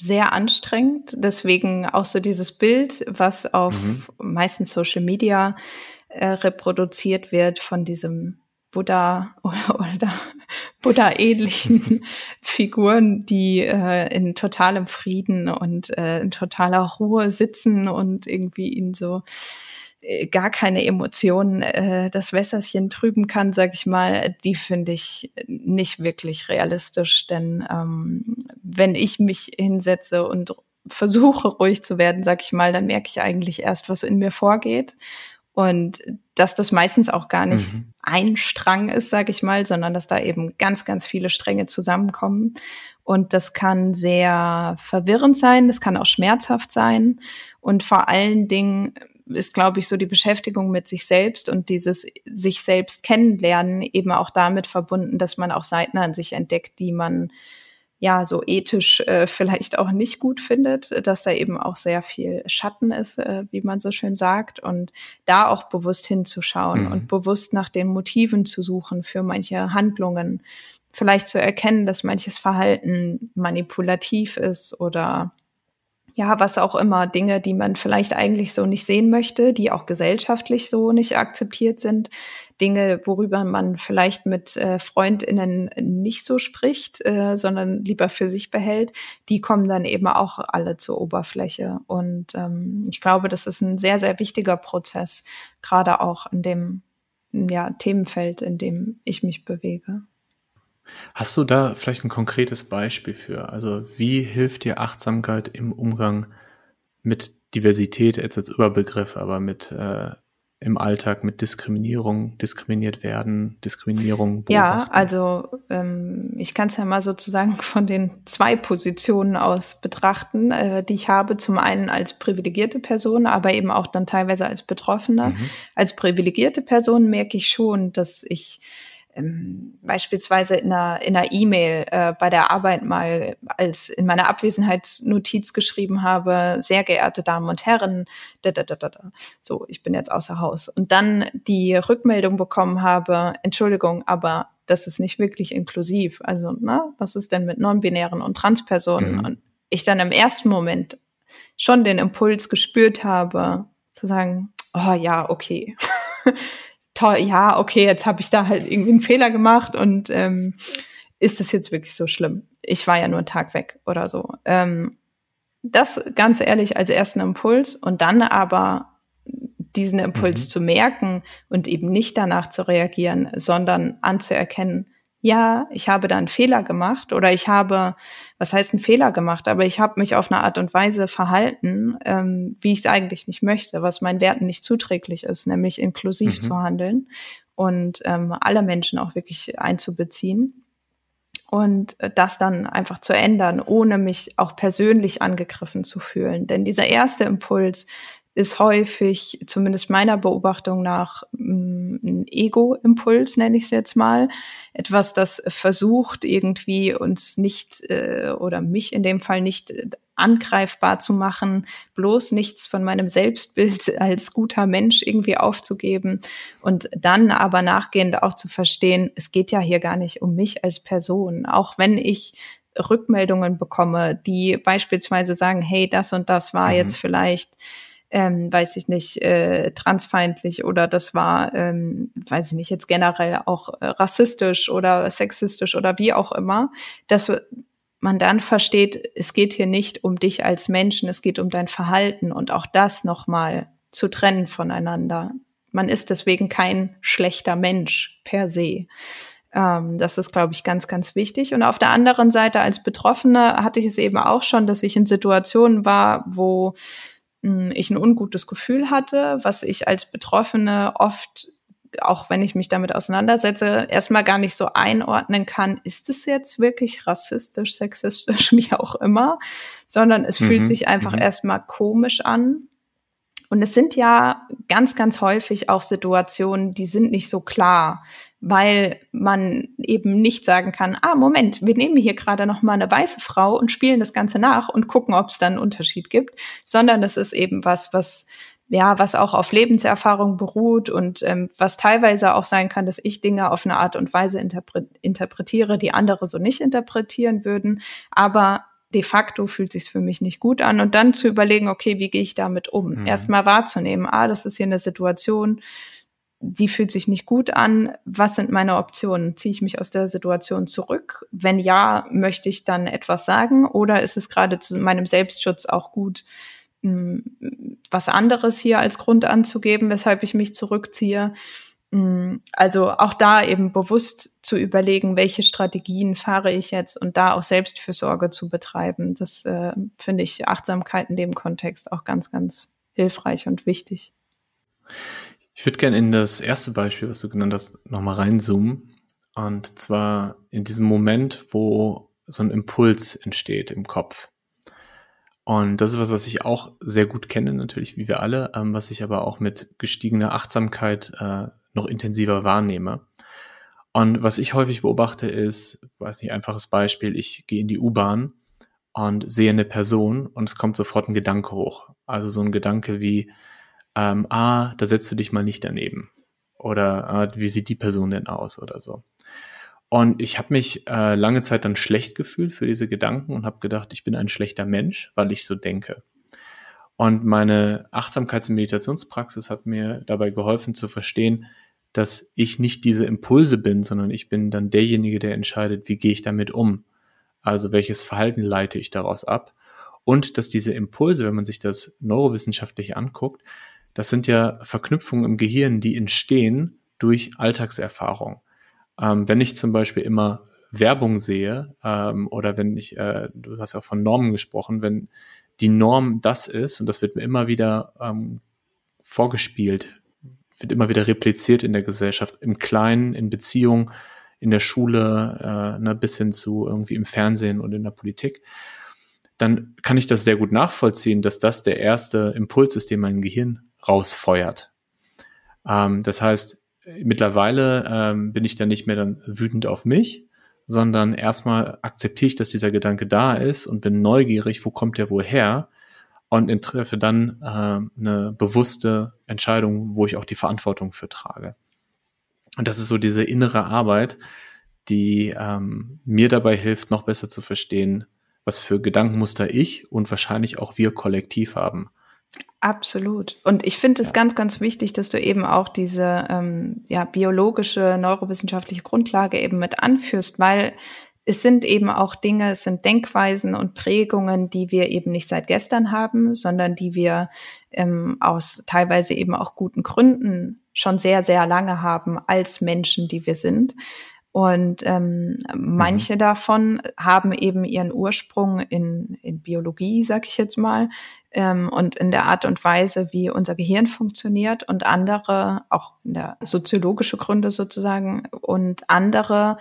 sehr anstrengend. Deswegen auch so dieses Bild, was auf mhm. meistens Social Media äh, reproduziert wird von diesem Buddha oder, oder Buddha-ähnlichen Figuren, die äh, in totalem Frieden und äh, in totaler Ruhe sitzen und irgendwie ihnen so äh, gar keine Emotionen äh, das Wässerchen trüben kann, sag ich mal, die finde ich nicht wirklich realistisch. Denn ähm, wenn ich mich hinsetze und versuche ruhig zu werden, sag ich mal, dann merke ich eigentlich erst, was in mir vorgeht und dass das meistens auch gar nicht mhm. ein Strang ist, sage ich mal, sondern dass da eben ganz, ganz viele Stränge zusammenkommen. Und das kann sehr verwirrend sein, das kann auch schmerzhaft sein. Und vor allen Dingen ist, glaube ich, so die Beschäftigung mit sich selbst und dieses sich selbst kennenlernen eben auch damit verbunden, dass man auch Seiten an sich entdeckt, die man ja so ethisch äh, vielleicht auch nicht gut findet, dass da eben auch sehr viel Schatten ist, äh, wie man so schön sagt, und da auch bewusst hinzuschauen mhm. und bewusst nach den Motiven zu suchen für manche Handlungen, vielleicht zu erkennen, dass manches Verhalten manipulativ ist oder ja, was auch immer, Dinge, die man vielleicht eigentlich so nicht sehen möchte, die auch gesellschaftlich so nicht akzeptiert sind, Dinge, worüber man vielleicht mit äh, Freundinnen nicht so spricht, äh, sondern lieber für sich behält, die kommen dann eben auch alle zur Oberfläche. Und ähm, ich glaube, das ist ein sehr, sehr wichtiger Prozess, gerade auch in dem ja, Themenfeld, in dem ich mich bewege. Hast du da vielleicht ein konkretes Beispiel für? Also wie hilft dir Achtsamkeit im Umgang mit Diversität jetzt als Überbegriff, aber mit äh, im Alltag mit Diskriminierung, diskriminiert werden, Diskriminierung beobachten? Ja, also ähm, ich kann es ja mal sozusagen von den zwei Positionen aus betrachten, äh, die ich habe. Zum einen als privilegierte Person, aber eben auch dann teilweise als Betroffene. Mhm. Als privilegierte Person merke ich schon, dass ich ähm, beispielsweise in einer in einer E-Mail äh, bei der Arbeit mal als in meiner Abwesenheitsnotiz geschrieben habe, sehr geehrte Damen und Herren, da, da, da, da, da. so, ich bin jetzt außer Haus. Und dann die Rückmeldung bekommen habe, Entschuldigung, aber das ist nicht wirklich inklusiv. Also, ne, was ist denn mit non-binären und Transpersonen? Mhm. Und ich dann im ersten Moment schon den Impuls gespürt habe, zu sagen, oh ja, okay. toll, ja, okay, jetzt habe ich da halt irgendwie einen Fehler gemacht und ähm, ist es jetzt wirklich so schlimm? Ich war ja nur einen Tag weg oder so. Ähm, das ganz ehrlich als ersten Impuls und dann aber diesen Impuls mhm. zu merken und eben nicht danach zu reagieren, sondern anzuerkennen, ja, ich habe da einen Fehler gemacht oder ich habe, was heißt einen Fehler gemacht, aber ich habe mich auf eine Art und Weise verhalten, ähm, wie ich es eigentlich nicht möchte, was meinen Werten nicht zuträglich ist, nämlich inklusiv mhm. zu handeln und ähm, alle Menschen auch wirklich einzubeziehen und das dann einfach zu ändern, ohne mich auch persönlich angegriffen zu fühlen. Denn dieser erste Impuls, ist häufig, zumindest meiner Beobachtung nach, mm, ein Ego-Impuls, nenne ich es jetzt mal. Etwas, das versucht, irgendwie uns nicht äh, oder mich in dem Fall nicht äh, angreifbar zu machen, bloß nichts von meinem Selbstbild als guter Mensch irgendwie aufzugeben und dann aber nachgehend auch zu verstehen, es geht ja hier gar nicht um mich als Person, auch wenn ich Rückmeldungen bekomme, die beispielsweise sagen, hey, das und das war mhm. jetzt vielleicht ähm, weiß ich nicht, äh, transfeindlich oder das war, ähm, weiß ich nicht, jetzt generell auch äh, rassistisch oder sexistisch oder wie auch immer, dass man dann versteht, es geht hier nicht um dich als Menschen, es geht um dein Verhalten und auch das nochmal zu trennen voneinander. Man ist deswegen kein schlechter Mensch per se. Ähm, das ist, glaube ich, ganz, ganz wichtig. Und auf der anderen Seite als Betroffene hatte ich es eben auch schon, dass ich in Situationen war, wo ich ein ungutes Gefühl hatte, was ich als Betroffene oft auch wenn ich mich damit auseinandersetze, erstmal gar nicht so einordnen kann, ist es jetzt wirklich rassistisch, sexistisch, wie auch immer, sondern es mhm. fühlt sich einfach mhm. erstmal komisch an. Und es sind ja ganz, ganz häufig auch Situationen, die sind nicht so klar weil man eben nicht sagen kann, ah, Moment, wir nehmen hier gerade noch mal eine weiße Frau und spielen das Ganze nach und gucken, ob es dann einen Unterschied gibt, sondern das ist eben was, was ja, was auch auf Lebenserfahrung beruht und ähm, was teilweise auch sein kann, dass ich Dinge auf eine Art und Weise interpre interpretiere, die andere so nicht interpretieren würden. Aber de facto fühlt sich für mich nicht gut an und dann zu überlegen, okay, wie gehe ich damit um? Mhm. Erstmal wahrzunehmen, ah, das ist hier eine Situation, die fühlt sich nicht gut an. Was sind meine Optionen? Ziehe ich mich aus der Situation zurück? Wenn ja, möchte ich dann etwas sagen? Oder ist es gerade zu meinem Selbstschutz auch gut, hm, was anderes hier als Grund anzugeben, weshalb ich mich zurückziehe? Hm, also auch da eben bewusst zu überlegen, welche Strategien fahre ich jetzt und da auch Selbstfürsorge zu betreiben. Das äh, finde ich Achtsamkeit in dem Kontext auch ganz, ganz hilfreich und wichtig. Ich würde gerne in das erste Beispiel, was du genannt hast, nochmal reinzoomen. Und zwar in diesem Moment, wo so ein Impuls entsteht im Kopf. Und das ist was, was ich auch sehr gut kenne, natürlich, wie wir alle, ähm, was ich aber auch mit gestiegener Achtsamkeit äh, noch intensiver wahrnehme. Und was ich häufig beobachte ist, weiß nicht, einfaches Beispiel, ich gehe in die U-Bahn und sehe eine Person und es kommt sofort ein Gedanke hoch. Also so ein Gedanke wie, ähm, ah, da setzt du dich mal nicht daneben. Oder ah, wie sieht die Person denn aus oder so. Und ich habe mich äh, lange Zeit dann schlecht gefühlt für diese Gedanken und habe gedacht, ich bin ein schlechter Mensch, weil ich so denke. Und meine Achtsamkeits- und Meditationspraxis hat mir dabei geholfen zu verstehen, dass ich nicht diese Impulse bin, sondern ich bin dann derjenige, der entscheidet, wie gehe ich damit um. Also welches Verhalten leite ich daraus ab. Und dass diese Impulse, wenn man sich das neurowissenschaftlich anguckt, das sind ja Verknüpfungen im Gehirn, die entstehen durch Alltagserfahrung. Ähm, wenn ich zum Beispiel immer Werbung sehe ähm, oder wenn ich, äh, du hast ja auch von Normen gesprochen, wenn die Norm das ist, und das wird mir immer wieder ähm, vorgespielt, wird immer wieder repliziert in der Gesellschaft, im Kleinen, in Beziehungen, in der Schule, äh, ne, bis hin zu irgendwie im Fernsehen und in der Politik, dann kann ich das sehr gut nachvollziehen, dass das der erste Impuls ist, den mein Gehirn rausfeuert. Ähm, das heißt, mittlerweile ähm, bin ich dann nicht mehr dann wütend auf mich, sondern erstmal akzeptiere ich, dass dieser Gedanke da ist und bin neugierig, wo kommt der wohl her und treffe dann äh, eine bewusste Entscheidung, wo ich auch die Verantwortung für trage. Und das ist so diese innere Arbeit, die ähm, mir dabei hilft, noch besser zu verstehen, was für Gedankenmuster ich und wahrscheinlich auch wir kollektiv haben. Absolut. Und ich finde es ja. ganz, ganz wichtig, dass du eben auch diese ähm, ja, biologische, neurowissenschaftliche Grundlage eben mit anführst, weil es sind eben auch Dinge, es sind Denkweisen und Prägungen, die wir eben nicht seit gestern haben, sondern die wir ähm, aus teilweise eben auch guten Gründen schon sehr, sehr lange haben als Menschen, die wir sind. Und ähm, mhm. manche davon haben eben ihren Ursprung in, in Biologie, sag ich jetzt mal, ähm, und in der Art und Weise, wie unser Gehirn funktioniert und andere, auch in der soziologische Gründe sozusagen, und andere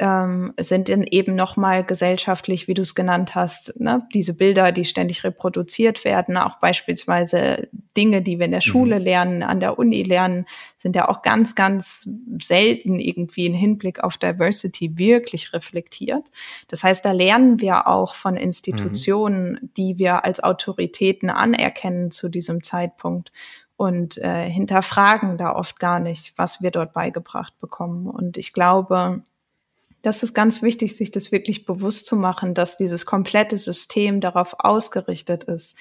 ähm, sind dann eben nochmal gesellschaftlich, wie du es genannt hast, ne? diese Bilder, die ständig reproduziert werden, auch beispielsweise Dinge, die wir in der mhm. Schule lernen, an der Uni lernen, sind ja auch ganz, ganz selten irgendwie in Hinblick auf Diversity wirklich reflektiert. Das heißt, da lernen wir auch von Institutionen, mhm. die wir als Autoritäten anerkennen zu diesem Zeitpunkt und äh, hinterfragen da oft gar nicht, was wir dort beigebracht bekommen. Und ich glaube, das ist ganz wichtig, sich das wirklich bewusst zu machen, dass dieses komplette System darauf ausgerichtet ist,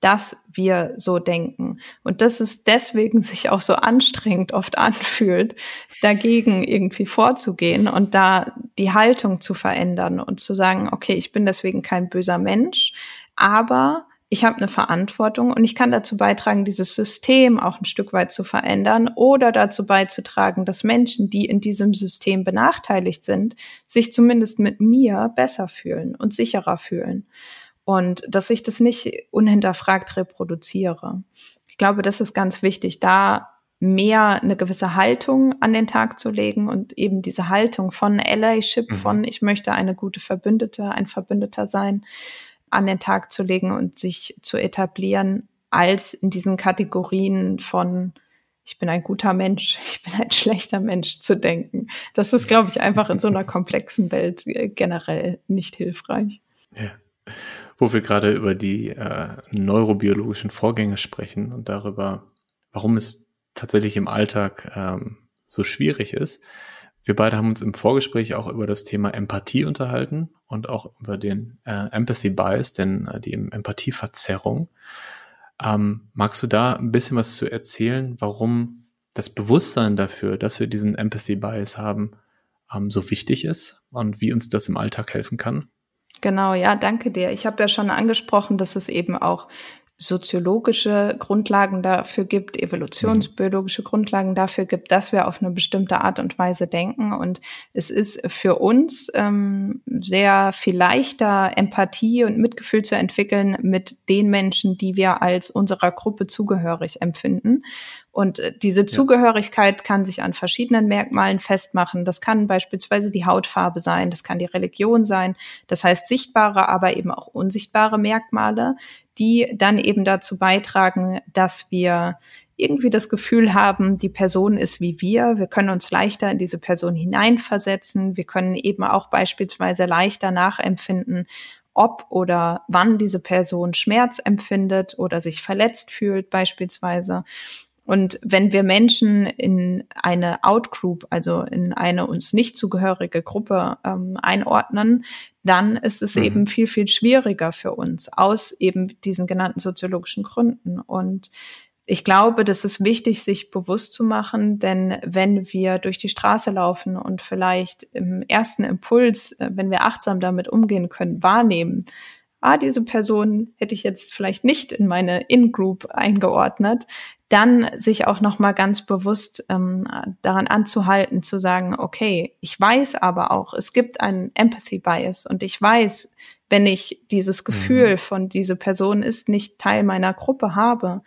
dass wir so denken. Und dass es deswegen sich auch so anstrengend oft anfühlt, dagegen irgendwie vorzugehen und da die Haltung zu verändern und zu sagen, okay, ich bin deswegen kein böser Mensch, aber ich habe eine Verantwortung und ich kann dazu beitragen, dieses System auch ein Stück weit zu verändern oder dazu beizutragen, dass Menschen, die in diesem System benachteiligt sind, sich zumindest mit mir besser fühlen und sicherer fühlen. Und dass ich das nicht unhinterfragt reproduziere. Ich glaube, das ist ganz wichtig, da mehr eine gewisse Haltung an den Tag zu legen und eben diese Haltung von Allyship, mhm. von ich möchte eine gute Verbündete, ein Verbündeter sein, an den Tag zu legen und sich zu etablieren, als in diesen Kategorien von ich bin ein guter Mensch, ich bin ein schlechter Mensch zu denken. Das ist, glaube ich, einfach in so einer komplexen Welt äh, generell nicht hilfreich. Ja. Wo wir gerade über die äh, neurobiologischen Vorgänge sprechen und darüber, warum es tatsächlich im Alltag ähm, so schwierig ist, wir beide haben uns im Vorgespräch auch über das Thema Empathie unterhalten und auch über den äh, Empathy Bias, denn äh, die Empathieverzerrung. Ähm, magst du da ein bisschen was zu erzählen, warum das Bewusstsein dafür, dass wir diesen Empathy Bias haben, ähm, so wichtig ist und wie uns das im Alltag helfen kann? Genau, ja, danke dir. Ich habe ja schon angesprochen, dass es eben auch soziologische Grundlagen dafür gibt, evolutionsbiologische Grundlagen dafür gibt, dass wir auf eine bestimmte Art und Weise denken. Und es ist für uns ähm, sehr viel leichter, Empathie und Mitgefühl zu entwickeln mit den Menschen, die wir als unserer Gruppe zugehörig empfinden. Und äh, diese Zugehörigkeit kann sich an verschiedenen Merkmalen festmachen. Das kann beispielsweise die Hautfarbe sein, das kann die Religion sein. Das heißt sichtbare, aber eben auch unsichtbare Merkmale, die dann eben dazu beitragen, dass wir irgendwie das Gefühl haben, die Person ist wie wir. Wir können uns leichter in diese Person hineinversetzen. Wir können eben auch beispielsweise leichter nachempfinden, ob oder wann diese Person Schmerz empfindet oder sich verletzt fühlt beispielsweise. Und wenn wir Menschen in eine Outgroup, also in eine uns nicht zugehörige Gruppe ähm, einordnen, dann ist es mhm. eben viel, viel schwieriger für uns aus eben diesen genannten soziologischen Gründen. Und ich glaube, das ist wichtig, sich bewusst zu machen, denn wenn wir durch die Straße laufen und vielleicht im ersten Impuls, äh, wenn wir achtsam damit umgehen können, wahrnehmen, ah, diese Person hätte ich jetzt vielleicht nicht in meine In-Group eingeordnet, dann sich auch noch mal ganz bewusst ähm, daran anzuhalten, zu sagen, okay, ich weiß aber auch, es gibt einen Empathy Bias und ich weiß, wenn ich dieses Gefühl mhm. von diese Person ist nicht Teil meiner Gruppe habe,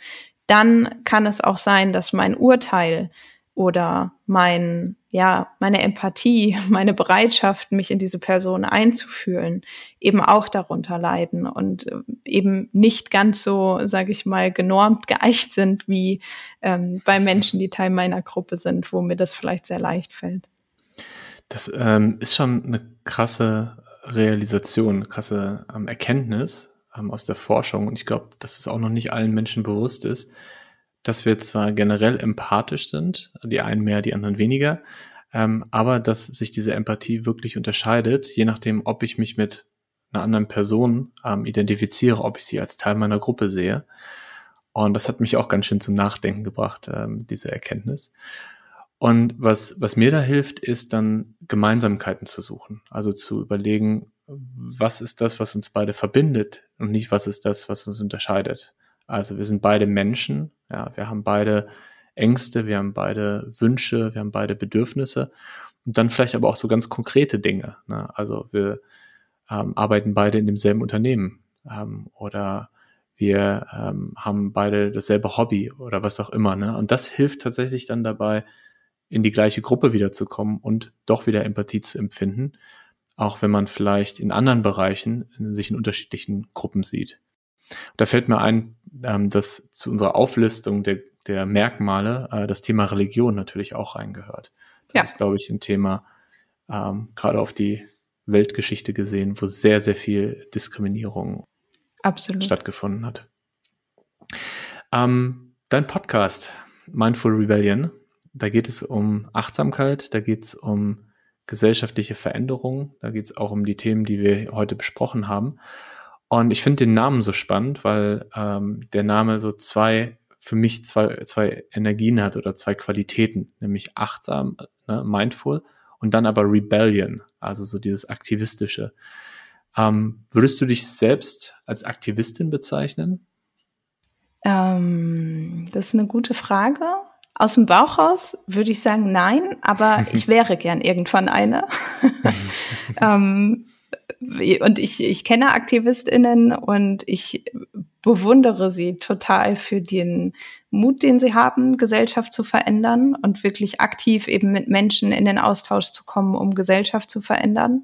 dann kann es auch sein, dass mein Urteil oder mein, ja, meine Empathie, meine Bereitschaft, mich in diese Person einzufühlen, eben auch darunter leiden und äh, eben nicht ganz so, sage ich mal, genormt geeicht sind wie ähm, bei Menschen, die Teil meiner Gruppe sind, wo mir das vielleicht sehr leicht fällt. Das ähm, ist schon eine krasse Realisation, eine krasse ähm, Erkenntnis ähm, aus der Forschung. Und ich glaube, dass es auch noch nicht allen Menschen bewusst ist, dass wir zwar generell empathisch sind, die einen mehr, die anderen weniger, ähm, aber dass sich diese Empathie wirklich unterscheidet, je nachdem, ob ich mich mit einer anderen Person ähm, identifiziere, ob ich sie als Teil meiner Gruppe sehe. Und das hat mich auch ganz schön zum Nachdenken gebracht, ähm, diese Erkenntnis. Und was, was mir da hilft, ist dann Gemeinsamkeiten zu suchen. Also zu überlegen, was ist das, was uns beide verbindet und nicht, was ist das, was uns unterscheidet. Also wir sind beide Menschen, ja, wir haben beide Ängste, wir haben beide Wünsche, wir haben beide Bedürfnisse und dann vielleicht aber auch so ganz konkrete Dinge. Ne? Also wir ähm, arbeiten beide in demselben Unternehmen ähm, oder wir ähm, haben beide dasselbe Hobby oder was auch immer. Ne? Und das hilft tatsächlich dann dabei, in die gleiche Gruppe wiederzukommen und doch wieder Empathie zu empfinden, auch wenn man vielleicht in anderen Bereichen sich in unterschiedlichen Gruppen sieht. Da fällt mir ein, ähm, dass zu unserer Auflistung der, der Merkmale äh, das Thema Religion natürlich auch reingehört. Das ja. ist, glaube ich, ein Thema, ähm, gerade auf die Weltgeschichte gesehen, wo sehr, sehr viel Diskriminierung Absolut. stattgefunden hat. Ähm, dein Podcast, Mindful Rebellion, da geht es um Achtsamkeit, da geht es um gesellschaftliche Veränderungen, da geht es auch um die Themen, die wir heute besprochen haben. Und ich finde den Namen so spannend, weil ähm, der Name so zwei, für mich zwei, zwei Energien hat oder zwei Qualitäten, nämlich achtsam, ne, mindful und dann aber Rebellion, also so dieses Aktivistische. Ähm, würdest du dich selbst als Aktivistin bezeichnen? Ähm, das ist eine gute Frage. Aus dem Bauch raus würde ich sagen nein, aber ich wäre gern irgendwann eine. ähm, und ich, ich kenne AktivistInnen und ich bewundere sie total für den Mut, den sie haben, Gesellschaft zu verändern und wirklich aktiv eben mit Menschen in den Austausch zu kommen, um Gesellschaft zu verändern.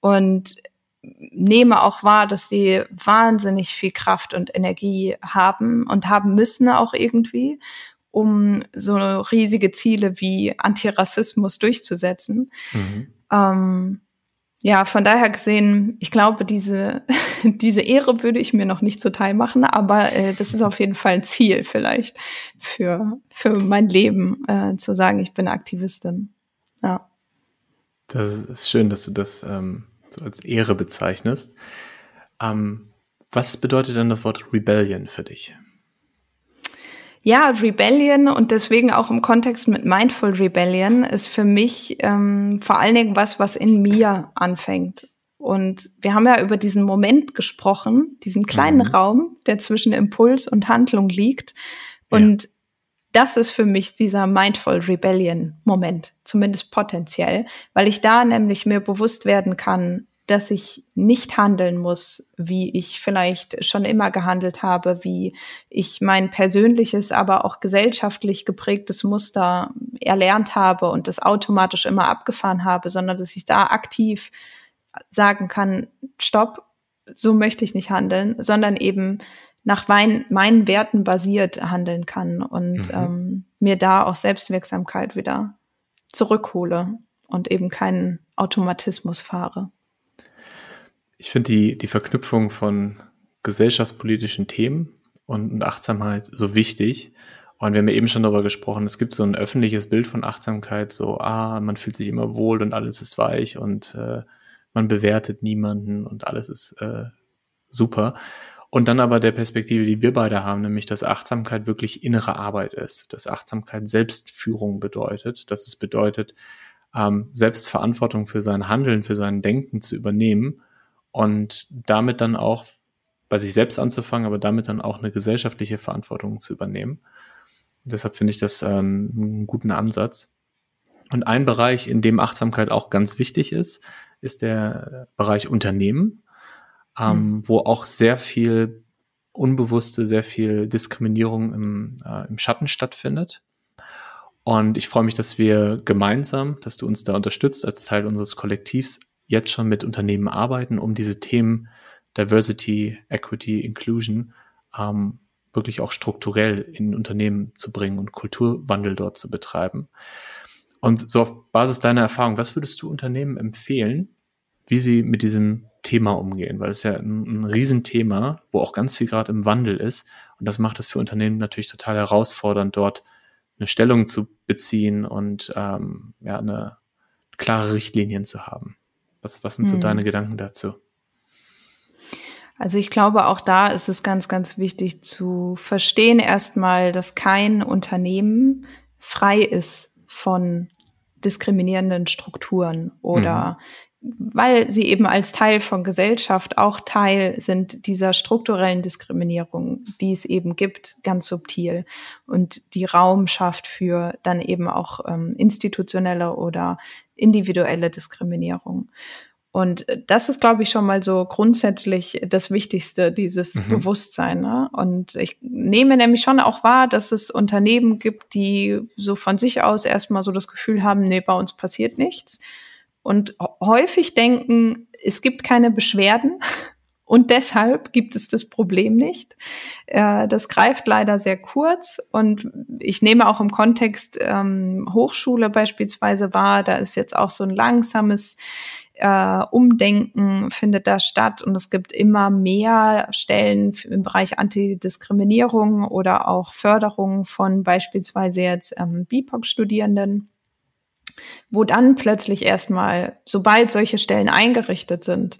Und nehme auch wahr, dass sie wahnsinnig viel Kraft und Energie haben und haben müssen auch irgendwie, um so riesige Ziele wie Antirassismus durchzusetzen. Mhm. Ähm, ja, von daher gesehen, ich glaube, diese, diese Ehre würde ich mir noch nicht zuteil machen, aber äh, das ist auf jeden Fall ein Ziel vielleicht für, für mein Leben, äh, zu sagen, ich bin Aktivistin. Ja. Das ist schön, dass du das ähm, so als Ehre bezeichnest. Ähm, was bedeutet denn das Wort Rebellion für dich? Ja, Rebellion und deswegen auch im Kontext mit Mindful Rebellion ist für mich ähm, vor allen Dingen was, was in mir anfängt. Und wir haben ja über diesen Moment gesprochen, diesen kleinen mhm. Raum, der zwischen Impuls und Handlung liegt. Und ja. das ist für mich dieser Mindful Rebellion Moment, zumindest potenziell, weil ich da nämlich mir bewusst werden kann, dass ich nicht handeln muss, wie ich vielleicht schon immer gehandelt habe, wie ich mein persönliches, aber auch gesellschaftlich geprägtes Muster erlernt habe und das automatisch immer abgefahren habe, sondern dass ich da aktiv sagen kann, stopp, so möchte ich nicht handeln, sondern eben nach mein, meinen Werten basiert handeln kann und mhm. ähm, mir da auch Selbstwirksamkeit wieder zurückhole und eben keinen Automatismus fahre. Ich finde die, die Verknüpfung von gesellschaftspolitischen Themen und Achtsamkeit so wichtig. Und wir haben ja eben schon darüber gesprochen, es gibt so ein öffentliches Bild von Achtsamkeit, so, ah, man fühlt sich immer wohl und alles ist weich und äh, man bewertet niemanden und alles ist äh, super. Und dann aber der Perspektive, die wir beide haben, nämlich, dass Achtsamkeit wirklich innere Arbeit ist, dass Achtsamkeit Selbstführung bedeutet, dass es bedeutet, ähm, Selbstverantwortung für sein Handeln, für sein Denken zu übernehmen und damit dann auch bei sich selbst anzufangen, aber damit dann auch eine gesellschaftliche Verantwortung zu übernehmen. Deshalb finde ich das ähm, einen guten Ansatz. Und ein Bereich, in dem Achtsamkeit auch ganz wichtig ist, ist der Bereich Unternehmen, ähm, mhm. wo auch sehr viel unbewusste, sehr viel Diskriminierung im, äh, im Schatten stattfindet. Und ich freue mich, dass wir gemeinsam, dass du uns da unterstützt als Teil unseres Kollektivs, jetzt schon mit Unternehmen arbeiten, um diese Themen Diversity, Equity, Inclusion ähm, wirklich auch strukturell in Unternehmen zu bringen und Kulturwandel dort zu betreiben. Und so auf Basis deiner Erfahrung, was würdest du Unternehmen empfehlen, wie sie mit diesem Thema umgehen? Weil es ja ein, ein Riesenthema, wo auch ganz viel gerade im Wandel ist. Und das macht es für Unternehmen natürlich total herausfordernd, dort eine Stellung zu beziehen und ähm, ja, eine klare Richtlinien zu haben. Was, was sind so hm. deine Gedanken dazu? Also ich glaube, auch da ist es ganz, ganz wichtig zu verstehen erstmal, dass kein Unternehmen frei ist von diskriminierenden Strukturen oder mhm. weil sie eben als Teil von Gesellschaft auch Teil sind dieser strukturellen Diskriminierung, die es eben gibt, ganz subtil und die Raum schafft für dann eben auch ähm, institutionelle oder individuelle Diskriminierung. Und das ist, glaube ich, schon mal so grundsätzlich das Wichtigste, dieses mhm. Bewusstsein. Ne? Und ich nehme nämlich schon auch wahr, dass es Unternehmen gibt, die so von sich aus erstmal so das Gefühl haben, nee, bei uns passiert nichts. Und häufig denken, es gibt keine Beschwerden. Und deshalb gibt es das Problem nicht. Äh, das greift leider sehr kurz. Und ich nehme auch im Kontext ähm, Hochschule beispielsweise wahr, da ist jetzt auch so ein langsames äh, Umdenken findet da statt und es gibt immer mehr Stellen im Bereich Antidiskriminierung oder auch Förderung von beispielsweise jetzt ähm, BIPOC-Studierenden wo dann plötzlich erstmal, sobald solche Stellen eingerichtet sind,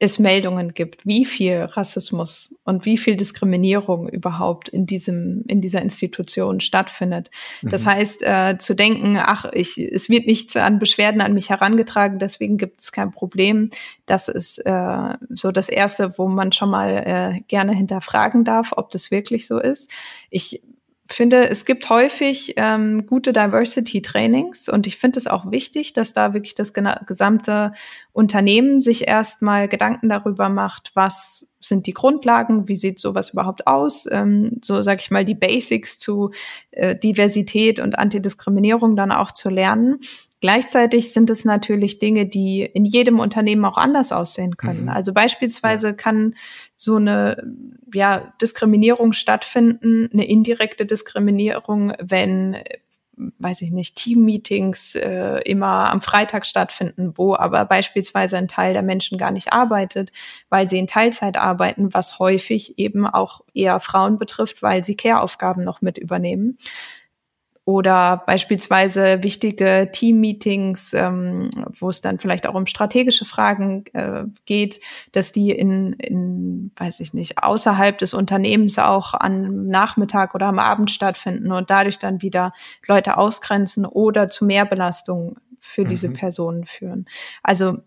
es Meldungen gibt, wie viel Rassismus und wie viel Diskriminierung überhaupt in diesem in dieser Institution stattfindet. Mhm. Das heißt, äh, zu denken, ach, ich, es wird nichts an Beschwerden an mich herangetragen, deswegen gibt es kein Problem. Das ist äh, so das erste, wo man schon mal äh, gerne hinterfragen darf, ob das wirklich so ist. Ich finde, es gibt häufig ähm, gute Diversity-Trainings und ich finde es auch wichtig, dass da wirklich das gesamte Unternehmen sich erstmal Gedanken darüber macht, was sind die Grundlagen, wie sieht sowas überhaupt aus, ähm, so sage ich mal die Basics zu äh, Diversität und Antidiskriminierung dann auch zu lernen. Gleichzeitig sind es natürlich Dinge, die in jedem Unternehmen auch anders aussehen können. Mhm. Also beispielsweise ja. kann so eine ja, Diskriminierung stattfinden, eine indirekte Diskriminierung, wenn weiß ich nicht, Teammeetings äh, immer am Freitag stattfinden, wo aber beispielsweise ein Teil der Menschen gar nicht arbeitet, weil sie in Teilzeit arbeiten, was häufig eben auch eher Frauen betrifft, weil sie Care-Aufgaben noch mit übernehmen oder beispielsweise wichtige Team-Meetings, ähm, wo es dann vielleicht auch um strategische Fragen äh, geht, dass die in, in, weiß ich nicht, außerhalb des Unternehmens auch am Nachmittag oder am Abend stattfinden und dadurch dann wieder Leute ausgrenzen oder zu mehr Belastung für diese mhm. Personen führen. Also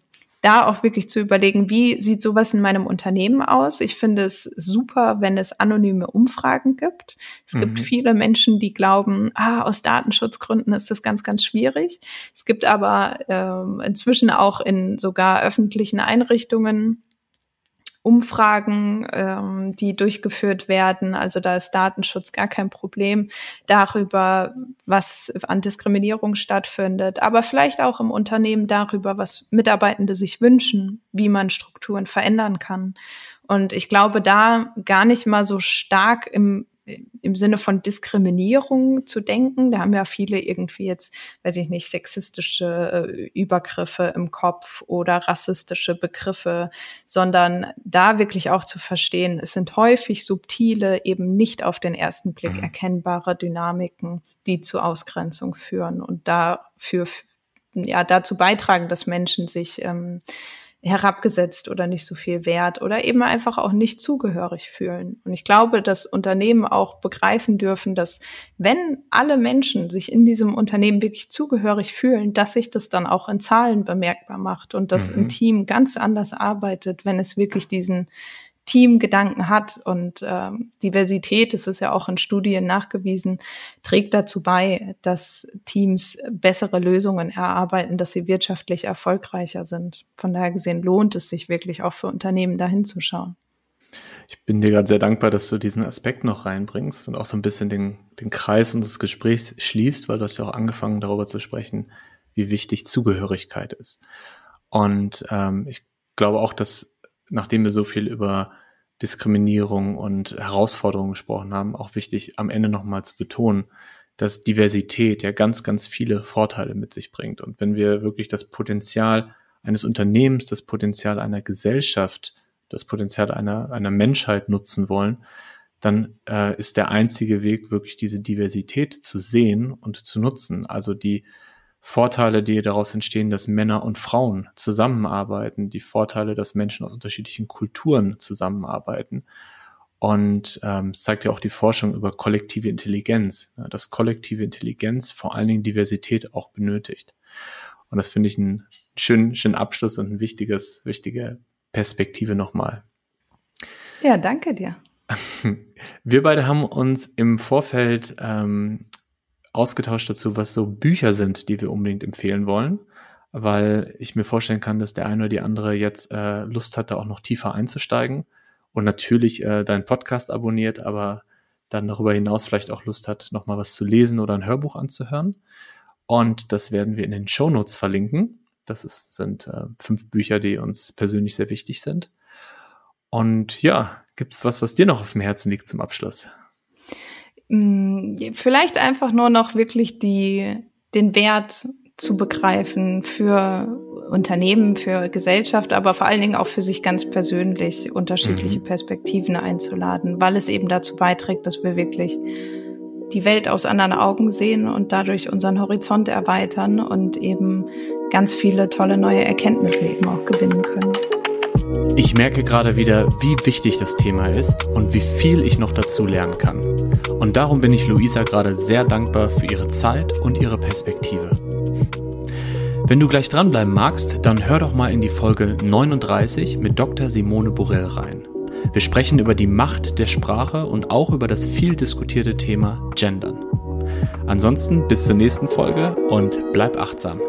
da auch wirklich zu überlegen, wie sieht sowas in meinem Unternehmen aus. Ich finde es super, wenn es anonyme Umfragen gibt. Es mhm. gibt viele Menschen, die glauben, ah, aus Datenschutzgründen ist das ganz, ganz schwierig. Es gibt aber ähm, inzwischen auch in sogar öffentlichen Einrichtungen Umfragen, ähm, die durchgeführt werden. Also da ist Datenschutz gar kein Problem darüber, was an Diskriminierung stattfindet, aber vielleicht auch im Unternehmen darüber, was Mitarbeitende sich wünschen, wie man Strukturen verändern kann. Und ich glaube, da gar nicht mal so stark im im Sinne von Diskriminierung zu denken. Da haben ja viele irgendwie jetzt, weiß ich nicht, sexistische äh, Übergriffe im Kopf oder rassistische Begriffe, sondern da wirklich auch zu verstehen, es sind häufig subtile, eben nicht auf den ersten Blick mhm. erkennbare Dynamiken, die zu Ausgrenzung führen und dafür ja dazu beitragen, dass Menschen sich ähm, herabgesetzt oder nicht so viel wert oder eben einfach auch nicht zugehörig fühlen. Und ich glaube, dass Unternehmen auch begreifen dürfen, dass wenn alle Menschen sich in diesem Unternehmen wirklich zugehörig fühlen, dass sich das dann auch in Zahlen bemerkbar macht und dass mhm. ein Team ganz anders arbeitet, wenn es wirklich diesen Teamgedanken hat und ähm, Diversität, das ist ja auch in Studien nachgewiesen, trägt dazu bei, dass Teams bessere Lösungen erarbeiten, dass sie wirtschaftlich erfolgreicher sind. Von daher gesehen lohnt es sich wirklich auch für Unternehmen dahin zu schauen. Ich bin dir gerade sehr dankbar, dass du diesen Aspekt noch reinbringst und auch so ein bisschen den, den Kreis unseres Gesprächs schließt, weil du hast ja auch angefangen, darüber zu sprechen, wie wichtig Zugehörigkeit ist. Und ähm, ich glaube auch, dass nachdem wir so viel über Diskriminierung und Herausforderungen gesprochen haben, auch wichtig am Ende nochmal zu betonen, dass Diversität ja ganz, ganz viele Vorteile mit sich bringt. Und wenn wir wirklich das Potenzial eines Unternehmens, das Potenzial einer Gesellschaft, das Potenzial einer, einer Menschheit nutzen wollen, dann äh, ist der einzige Weg, wirklich diese Diversität zu sehen und zu nutzen. Also die Vorteile, die daraus entstehen, dass Männer und Frauen zusammenarbeiten, die Vorteile, dass Menschen aus unterschiedlichen Kulturen zusammenarbeiten. Und ähm, zeigt ja auch die Forschung über kollektive Intelligenz, ja, dass kollektive Intelligenz vor allen Dingen Diversität auch benötigt. Und das finde ich einen schönen, schönen Abschluss und ein wichtiges, wichtige Perspektive nochmal. Ja, danke dir. Wir beide haben uns im Vorfeld ähm, ausgetauscht dazu, was so Bücher sind, die wir unbedingt empfehlen wollen, weil ich mir vorstellen kann, dass der eine oder die andere jetzt äh, Lust hat, da auch noch tiefer einzusteigen und natürlich äh, deinen Podcast abonniert, aber dann darüber hinaus vielleicht auch Lust hat, nochmal was zu lesen oder ein Hörbuch anzuhören. Und das werden wir in den Show Notes verlinken. Das ist, sind äh, fünf Bücher, die uns persönlich sehr wichtig sind. Und ja, gibt es was, was dir noch auf dem Herzen liegt zum Abschluss? Mm, vielleicht einfach nur noch wirklich die, den Wert zu begreifen für Unternehmen, für Gesellschaft, aber vor allen Dingen auch für sich ganz persönlich unterschiedliche mhm. Perspektiven einzuladen, weil es eben dazu beiträgt, dass wir wirklich die Welt aus anderen Augen sehen und dadurch unseren Horizont erweitern und eben ganz viele tolle neue Erkenntnisse eben auch gewinnen können. Ich merke gerade wieder, wie wichtig das Thema ist und wie viel ich noch dazu lernen kann. Und darum bin ich Luisa gerade sehr dankbar für ihre Zeit und ihre Perspektive. Wenn du gleich dranbleiben magst, dann hör doch mal in die Folge 39 mit Dr. Simone Borell rein. Wir sprechen über die Macht der Sprache und auch über das viel diskutierte Thema Gendern. Ansonsten bis zur nächsten Folge und bleib achtsam.